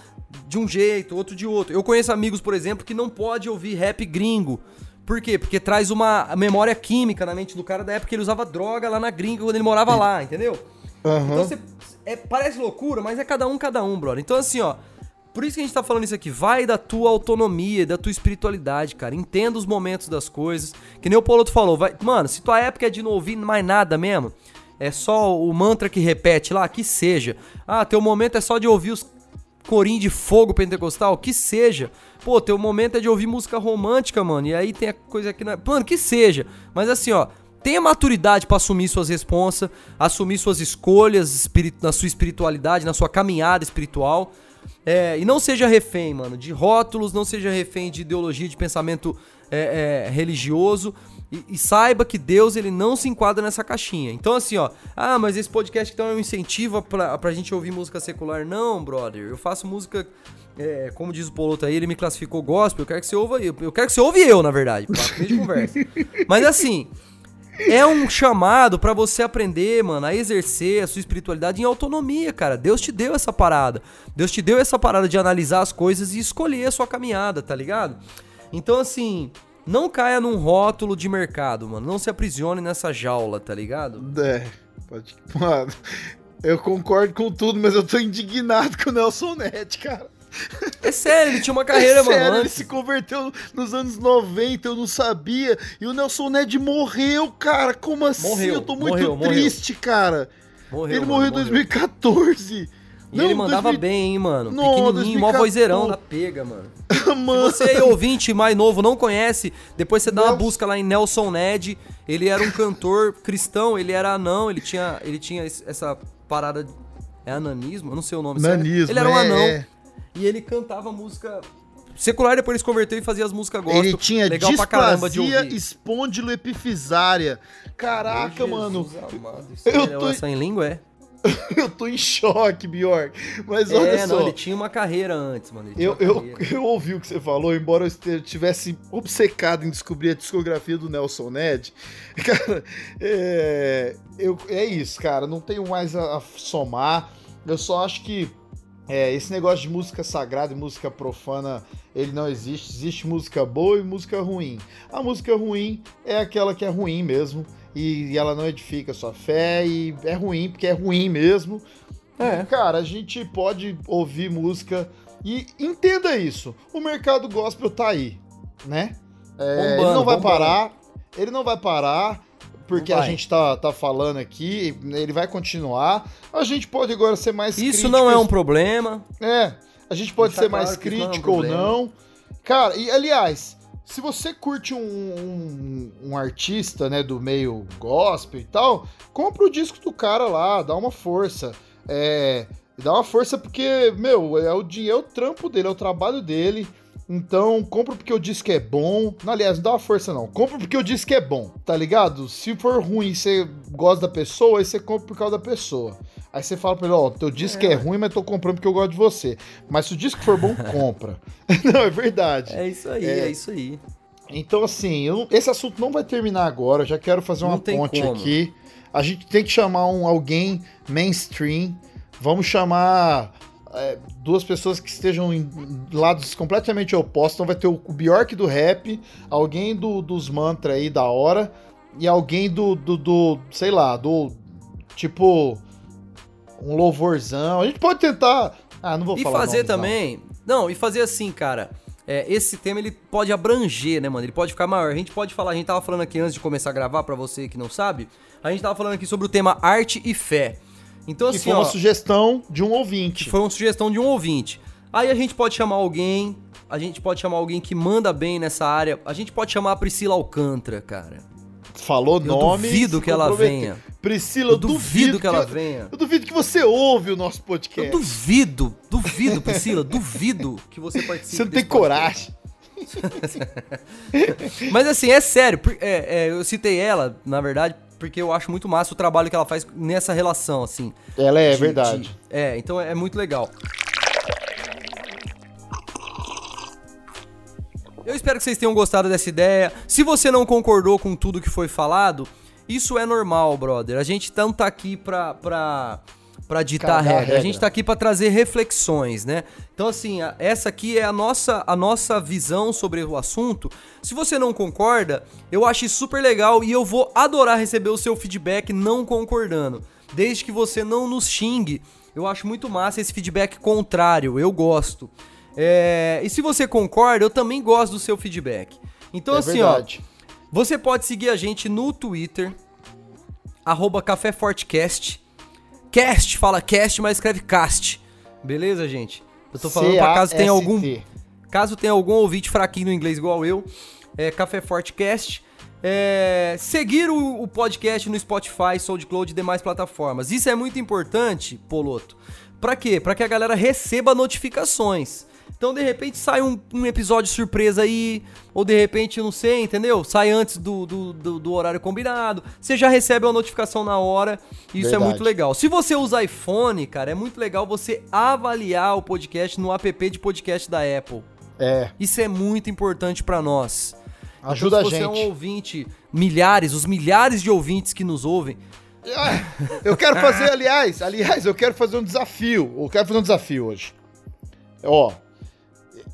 de um jeito, outro de outro. Eu conheço amigos, por exemplo, que não pode ouvir rap gringo. Por quê? Porque traz uma memória química na mente do cara da época que ele usava droga lá na gringa quando ele morava lá, entendeu? Então você. é, parece loucura, mas é cada um, cada um, brother. Então, assim, ó. Por isso que a gente tá falando isso aqui. Vai da tua autonomia, da tua espiritualidade, cara. Entenda os momentos das coisas. Que nem o Paulo falou. Vai, mano, se tua época é de não ouvir mais nada mesmo, é só o mantra que repete lá, que seja. Ah, teu momento é só de ouvir os corinhos de fogo pentecostal, que seja. Pô, teu momento é de ouvir música romântica, mano. E aí tem a coisa aqui na. Mano, que seja. Mas assim, ó. Tenha maturidade pra assumir suas responsas, assumir suas escolhas espiri- na sua espiritualidade, na sua caminhada espiritual. É, e não seja refém, mano, de rótulos, não seja refém de ideologia, de pensamento é, é, religioso. E, e saiba que Deus, ele não se enquadra nessa caixinha. Então, assim, ó. Ah, mas esse podcast então é um incentivo pra, pra gente ouvir música secular. Não, brother. Eu faço música. é, como diz o Poloto aí, ele me classificou gospel. Eu quero que você ouva eu. Eu quero que você ouve eu, na verdade. Pra de conversa. Mas assim. É um chamado pra você aprender, mano, a exercer a sua espiritualidade em autonomia, cara. Deus te deu essa parada. Deus te deu essa parada de analisar as coisas e escolher a sua caminhada, tá ligado? Então, assim, não caia num rótulo de mercado, mano. Não se aprisione nessa jaula, tá ligado? É, pode. Mano, eu concordo com tudo, mas eu tô indignado com o Nelson Ned, cara. É sério, ele tinha uma carreira, é mano. sério, ele antes. se converteu nos anos 90, eu não sabia. E o Nelson Ned morreu, cara. Como assim? Morreu, eu tô muito morreu, morreu. triste, cara. Morreu, ele mano, morreu em 2014. E ele mandava bem, hein, mano. Não, Pequenininho, mó 2014. vozeirão da pega, mano. Se Mano, você aí, ouvinte mais novo, não conhece, depois você dá uma Nelson- busca lá em Nelson Ned. Ele era um cantor cristão, ele era anão, ele tinha, ele tinha essa parada. de- É ananismo? Eu não sei o nome. certo. Nanismo, Ele era um é, anão. é. E ele cantava música secular, depois ele se converteu e fazia as músicas gospel. Ele tinha legal pra caramba de displasia ouvir. espondiloepifisária. Caraca, Meu mano. Jesus amado, isso eu é tô- oração em língua, é? Eu tô em choque, Bjork. Mas olha É, só. não, ele tinha uma carreira antes, mano. Eu, eu, eu ouvi o que você falou, embora eu este- tivesse obcecado em descobrir a discografia do Nelson Ned. Cara, é, eu, é isso, cara. Não tenho mais a, a somar. Eu só acho que é, esse negócio de música sagrada e música profana, ele não existe. Existe música boa e música ruim. A música ruim é aquela que é ruim mesmo. E, e ela não edifica a sua fé. E é ruim porque é ruim mesmo. É. Cara, a gente pode ouvir música e entenda isso. O mercado gospel tá aí, né? É, ele Bombando, não vai bombando. parar. Ele não vai parar porque Não a vai. gente tá, tá falando aqui. Ele vai continuar. A gente pode agora ser mais Isso não é um problema. é, a gente pode Deixar ser mais claro que isso não é um crítico ou não. Cara, e aliás, se você curte um, um, um artista, né, do meio gospel e tal, compra o disco do cara lá, dá uma força. É, dá uma força porque, meu, é o é o trampo dele, é o trabalho dele. Então, compra porque o disco é bom. Aliás, não dá uma força não. Compra porque o disco é bom, tá ligado? Se for ruim e você gosta da pessoa, aí você compra por causa da pessoa. Aí você fala pra ele, ó, teu disco é, ruim, mas tô comprando porque eu gosto de você. Mas se o disco for bom, compra. não, é verdade. É isso aí, É. é, isso aí. Então, assim, eu esse assunto não vai terminar agora. Eu já quero fazer uma ponte como. aqui. A gente tem que chamar um alguém mainstream. Vamos chamar é, duas pessoas que estejam em lados completamente opostos. Então vai ter o Bjork do rap, alguém do, dos mantra aí da hora e alguém do, do, do, sei lá, do tipo um louvorzão. A gente pode tentar. Ah, não vou E falar. fazer nomes, não. também. Não. e fazer assim, cara. é, esse tema ele pode abranger, né, mano? Ele pode ficar maior. A gente pode falar, a gente tava falando aqui antes de começar a gravar, pra você que não sabe, a gente tava falando aqui sobre o tema arte e fé. Então, Que assim, foi uma ó, sugestão de um ouvinte. foi uma sugestão de um ouvinte. Aí a gente pode chamar alguém, a gente pode chamar alguém que manda bem nessa área. A gente pode chamar a Priscila Alcântara, cara. Falou Eu nome. duvido que ela venha. Priscila, Eu eu duvido que ela eu- venha. Eu duvido que você ouve o nosso Eu podcast. duvido, duvido, Priscila, duvido que você participe. Você não tem coragem. Mas assim, é sério. é, é, eu citei ela, na verdade, porque eu acho muito massa o trabalho que ela faz nessa relação, assim. Ela é de- verdade. de- é, então é muito legal. Eu espero que vocês tenham gostado dessa ideia. Se você não concordou com tudo que foi falado, isso é normal, brother. A gente não tá aqui pra, pra, pra ditar Cagar a regra. A gente regra. tá aqui pra trazer reflexões, né? Então, assim, essa aqui é a nossa, a nossa visão sobre o assunto. Se você não concorda, eu acho super legal e eu vou adorar receber o seu feedback não concordando. Desde que você não nos xingue. Eu acho muito massa esse feedback contrário. Eu gosto. É, e se você concorda, eu também gosto do seu feedback. Então, é assim, verdade. ó. Você pode seguir a gente no Twitter, arroba Café. Cast, fala cast, mas escreve cast. Beleza, gente? Eu tô falando pra caso tenha algum C-A-S-T. Caso tenha algum ouvinte fraquinho no inglês igual eu, é Café Fortecast. É, seguir o, o podcast no Spotify, SoundCloud e demais plataformas. Isso é muito importante, Poloto. Pra quê? Pra que a galera receba notificações. Então, de repente, sai um, um episódio surpresa aí, ou de repente, não sei, entendeu? Sai antes do, do, do- do horário combinado. Você já recebe uma notificação na hora. e Isso é Verdade. muito legal. Se você usa iPhone, cara, é muito legal você avaliar o podcast no app de podcast da Apple. É, Isso é muito importante pra nós. ajuda então, a se você é um gente. ouvinte, milhares, os milhares de ouvintes que nos ouvem, Ah, Eu quero fazer, aliás, aliás, eu quero fazer um desafio. Eu quero fazer um desafio hoje. Ó,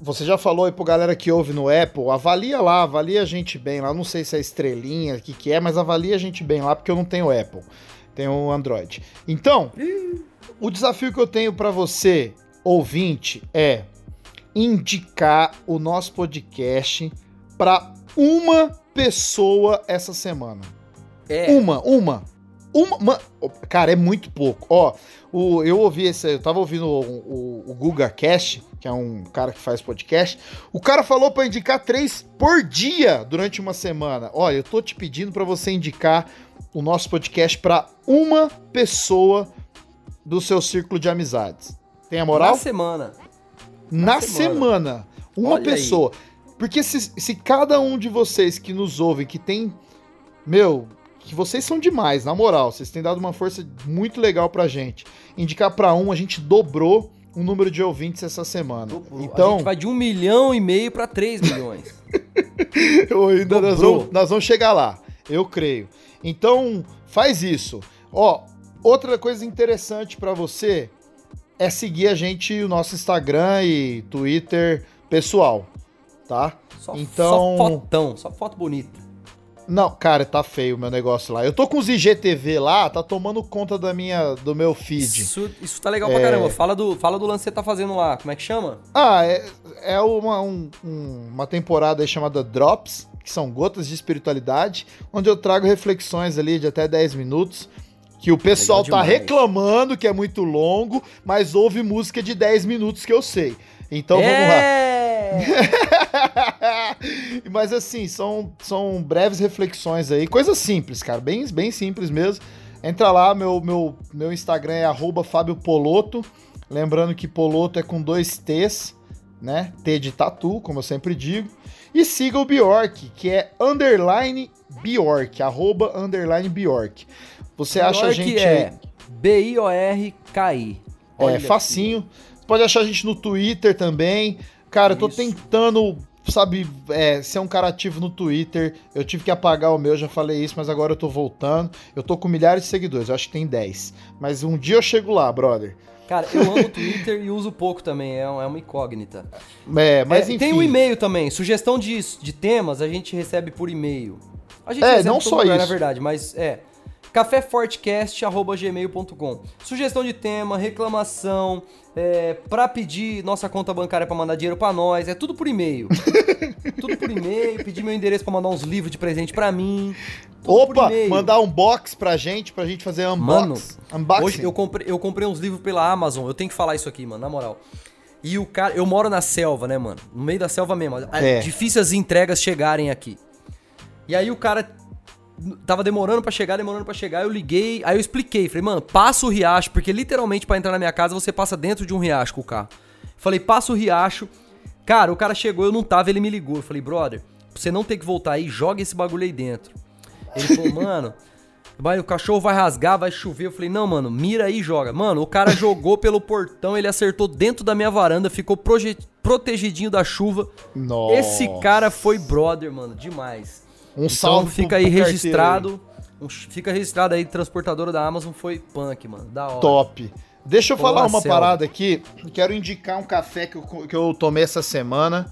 você já falou aí pro galera que ouve no Apple, avalia lá, avalia a gente bem lá. Não sei se é estrelinha, o que que é, mas avalia a gente bem lá, porque eu não tenho Apple. Tenho Android. Então, o desafio que eu tenho pra você, ouvinte, é indicar o nosso podcast pra uma pessoa essa semana. é. Uma, uma. Uma. ma- Cara, é muito pouco. Ó, o, eu ouvi esse. Eu tava ouvindo o, o, o Guga Cash, que é um cara que faz podcast. O cara falou pra indicar três por dia durante uma semana. Olha, eu tô te pedindo pra você indicar o nosso podcast pra uma pessoa do seu círculo de amizades. Tem a moral? Na semana. na na semana. semana. Uma Olha aí. pessoa. Porque se, se cada um de vocês que nos ouve, que tem. Meu, que vocês são demais, na moral. Vocês têm dado uma força muito legal pra gente. Indicar pra um, a gente dobrou o número de ouvintes essa semana. a Então, gente vai de um milhão e meio pra 3 milhões. eu ainda nós, Dobrou. vamos, nós vamos chegar lá. Eu creio. Então, faz isso. Ó, outra coisa interessante pra você é seguir a gente, o nosso Instagram e Twitter pessoal, tá? Só, Então- só fotão, só foto bonita. Não, cara, tá feio o meu negócio lá. Eu tô com os IGTV lá, tá tomando conta da minha, do meu feed. Isso, isso tá legal pra É. caramba. Fala do, fala do lance que você tá fazendo lá. Como é que chama? Ah, é, é uma, um- um- uma temporada aí chamada Drops, que são gotas de espiritualidade, onde eu trago reflexões ali de até 10 minutos. Que o pessoal tá reclamando que é muito longo, mas ouve música de 10 minutos que eu sei. Então vamos lá. é... Mas assim, são, são breves reflexões aí, coisas simples, cara, bem, bem simples mesmo. Entra lá, meu, meu, meu Instagram é arroba Fábio Poloto. Lembrando que Poloto é com dois T's, né? T de tatu, como eu sempre digo. E siga o Bjork, que é underline Bjork, arroba underline Bjork. Você acha a gente é B-I-O-R-K-I. é, facinho. Você pode achar a gente no Twitter também. Cara, eu tô Isso. tentando, sabe, é, ser um cara ativo no Twitter. Eu tive que apagar o meu, já falei isso, mas agora eu tô voltando. Eu tô com milhares de seguidores, eu acho que tem 10. Mas um dia eu chego lá, brother. Cara, eu amo o Twitter e uso pouco também, é, é uma incógnita. É, mas É, enfim. Tem um e-mail também, sugestão de, de temas a gente recebe por e-mail. A gente É, recebe não só lugar, isso. na verdade, mas é. caféfortecast.gmail.com. Sugestão de tema, reclamação, é, pra pedir nossa conta bancária pra mandar dinheiro pra nós, é tudo por e-mail. tudo por e-mail, pedir meu endereço pra mandar uns livros de presente pra mim. Opa, mandar um box pra gente, pra gente fazer Mano, unbox, unboxing. Hoje eu comprei, eu comprei uns livros pela Amazon. Eu tenho que falar isso aqui, mano, na moral. E o cara, eu moro na selva, né, mano? No meio da selva mesmo. É, É. difícil as entregas chegarem aqui. E aí o cara tava demorando pra chegar, demorando pra chegar, eu liguei, aí eu expliquei, falei, mano, passa o riacho, porque literalmente pra entrar na minha casa você passa dentro de um riacho com o carro. Falei, passa o riacho. Cara, o cara chegou, eu não tava, ele me ligou. Eu falei, brother, pra você não ter que voltar aí, joga esse bagulho aí dentro. Ele falou, mano, vai, o cachorro vai rasgar, vai chover. Eu falei, não, mano, mira aí e joga. Mano, o cara jogou pelo portão, ele acertou dentro da minha varanda, ficou protegidinho da chuva. Nossa. Esse cara foi brother, mano, demais. Um Então salve fica aí registrado. fica registrado aí, transportadora da Amazon foi punk, mano. Da hora. Top. Deixa eu Ô, falar uma Marcelo. parada aqui. Quero indicar um café que eu, que eu tomei essa semana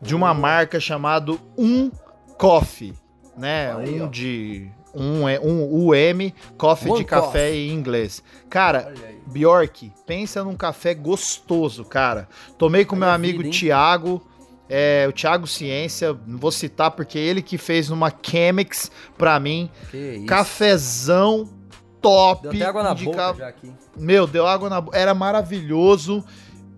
de uma marca chamado Um Coffee, né? Aí, um ó. de um é um UM, coffee One de café Coffee. em inglês. Cara. Bjork, pensa num café gostoso, cara. Tomei com Olha meu a amigo vida? Thiago, é, o Thiago Ciência, não vou citar porque ele que fez numa Chemex pra mim. Que isso. Cafezão top. Deu até água na indica- boca já aqui. Meu, deu água na boca. Era maravilhoso.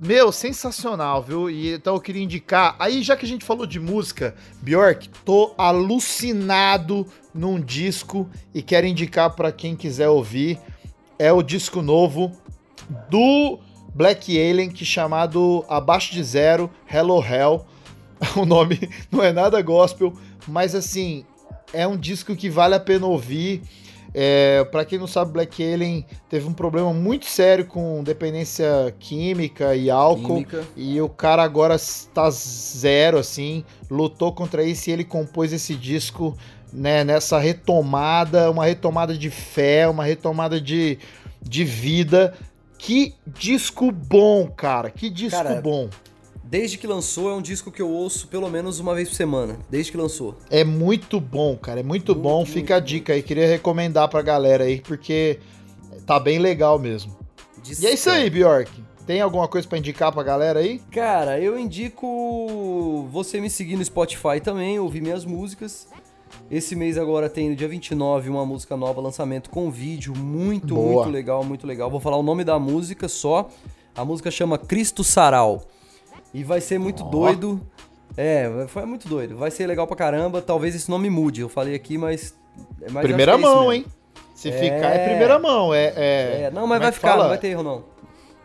Meu, sensacional, viu? E então eu queria indicar. Aí, já que a gente falou de música, Bjork, tô alucinado num disco e quero indicar pra quem quiser ouvir. É o disco novo do Black Alien, que é chamado Abaixo de Zero, Hello Hell. O nome não é nada gospel, mas assim, é um disco que vale a pena ouvir. É, para quem não sabe, Black Alien teve um problema muito sério com dependência química e álcool. Química. E o cara agora está zero, assim, lutou contra isso e ele compôs esse disco né, nessa retomada, uma retomada de fé, uma retomada de, de vida. Que disco bom, cara, que disco Cara, bom. Desde que lançou, é um disco que eu ouço pelo menos uma vez por semana. Desde que lançou. É muito bom, cara, é muito, Muito, bom. muito, Fica a dica aí, queria recomendar pra galera aí, porque tá bem legal mesmo. E é isso aí, Bjork. Tem alguma coisa pra indicar pra galera aí? Cara, eu indico você me seguir no Spotify também, ouvir minhas músicas. Esse mês agora tem no dia 29 uma música nova, lançamento com vídeo, muito, Boa. muito legal, muito legal. Vou falar o nome da música só. A música chama Cristo Sarau. E vai ser muito doido. É, foi muito doido. Vai ser legal pra caramba. Talvez esse nome mude. Eu falei aqui, mas. mas primeira acho que é mão, mesmo. hein? Se É. ficar é primeira mão, é... é- É, não, como mas é vai ficar, fala? não vai ter erro não.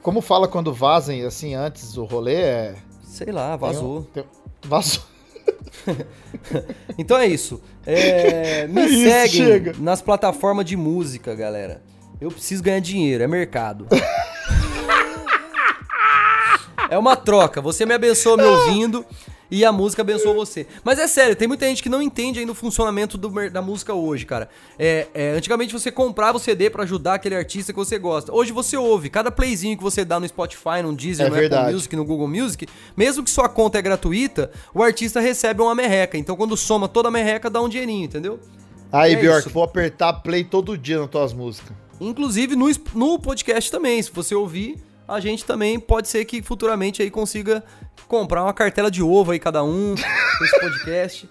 Como fala quando vazem, assim, antes do rolê, é... Sei lá, vazou. Tem- tem- Vazou. Então é isso. É, me É isso, seguem chega. nas plataformas de música, galera. Eu preciso ganhar dinheiro, é mercado. é uma troca. Você me abençoa me ouvindo e a música abençoa você. Mas é sério, tem muita gente que não entende ainda o funcionamento do da música hoje, cara. É, é, antigamente você comprava o CD pra ajudar aquele artista que você gosta. Hoje você ouve. Cada playzinho que você dá no Spotify, no Deezer, É no verdade. Apple Music, no Google Music, mesmo que sua conta é gratuita, o artista recebe uma merreca. Então quando soma toda a merreca, dá um dinheirinho, entendeu? Aí, É Bjork, isso. vou apertar play todo dia nas tuas músicas. Inclusive no, no podcast também, se você ouvir, a gente também pode ser que futuramente aí consiga comprar uma cartela de ovo aí cada um com esse podcast.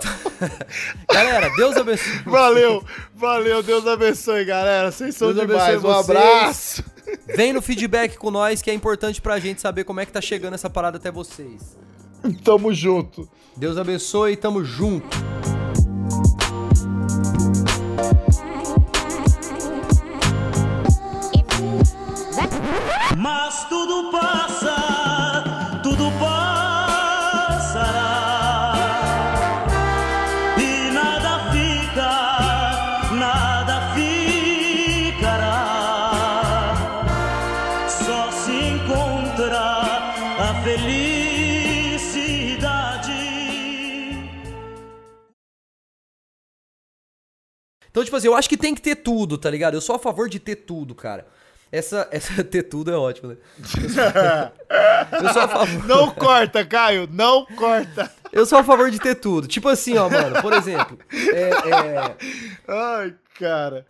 Galera, Deus abençoe. Valeu, valeu, Deus abençoe, galera. Vocês são Deus demais. abençoe Um abraço. Vem no feedback com nós que é importante pra gente saber como é que tá chegando essa parada até vocês. Tamo junto. Deus abençoe e tamo junto. Tudo passa, tudo passará. E nada fica, nada ficará. Só se encontra a felicidade. Então, tipo assim, eu acho que tem que ter tudo, tá ligado? Eu sou a favor de ter tudo, cara. Essa, essa ter tudo é ótimo, né? Eu sou, a favor. Não corta, Caio, não corta. Eu sou a favor de ter tudo. Tipo assim, ó, mano, por exemplo, é, é, Ai, cara.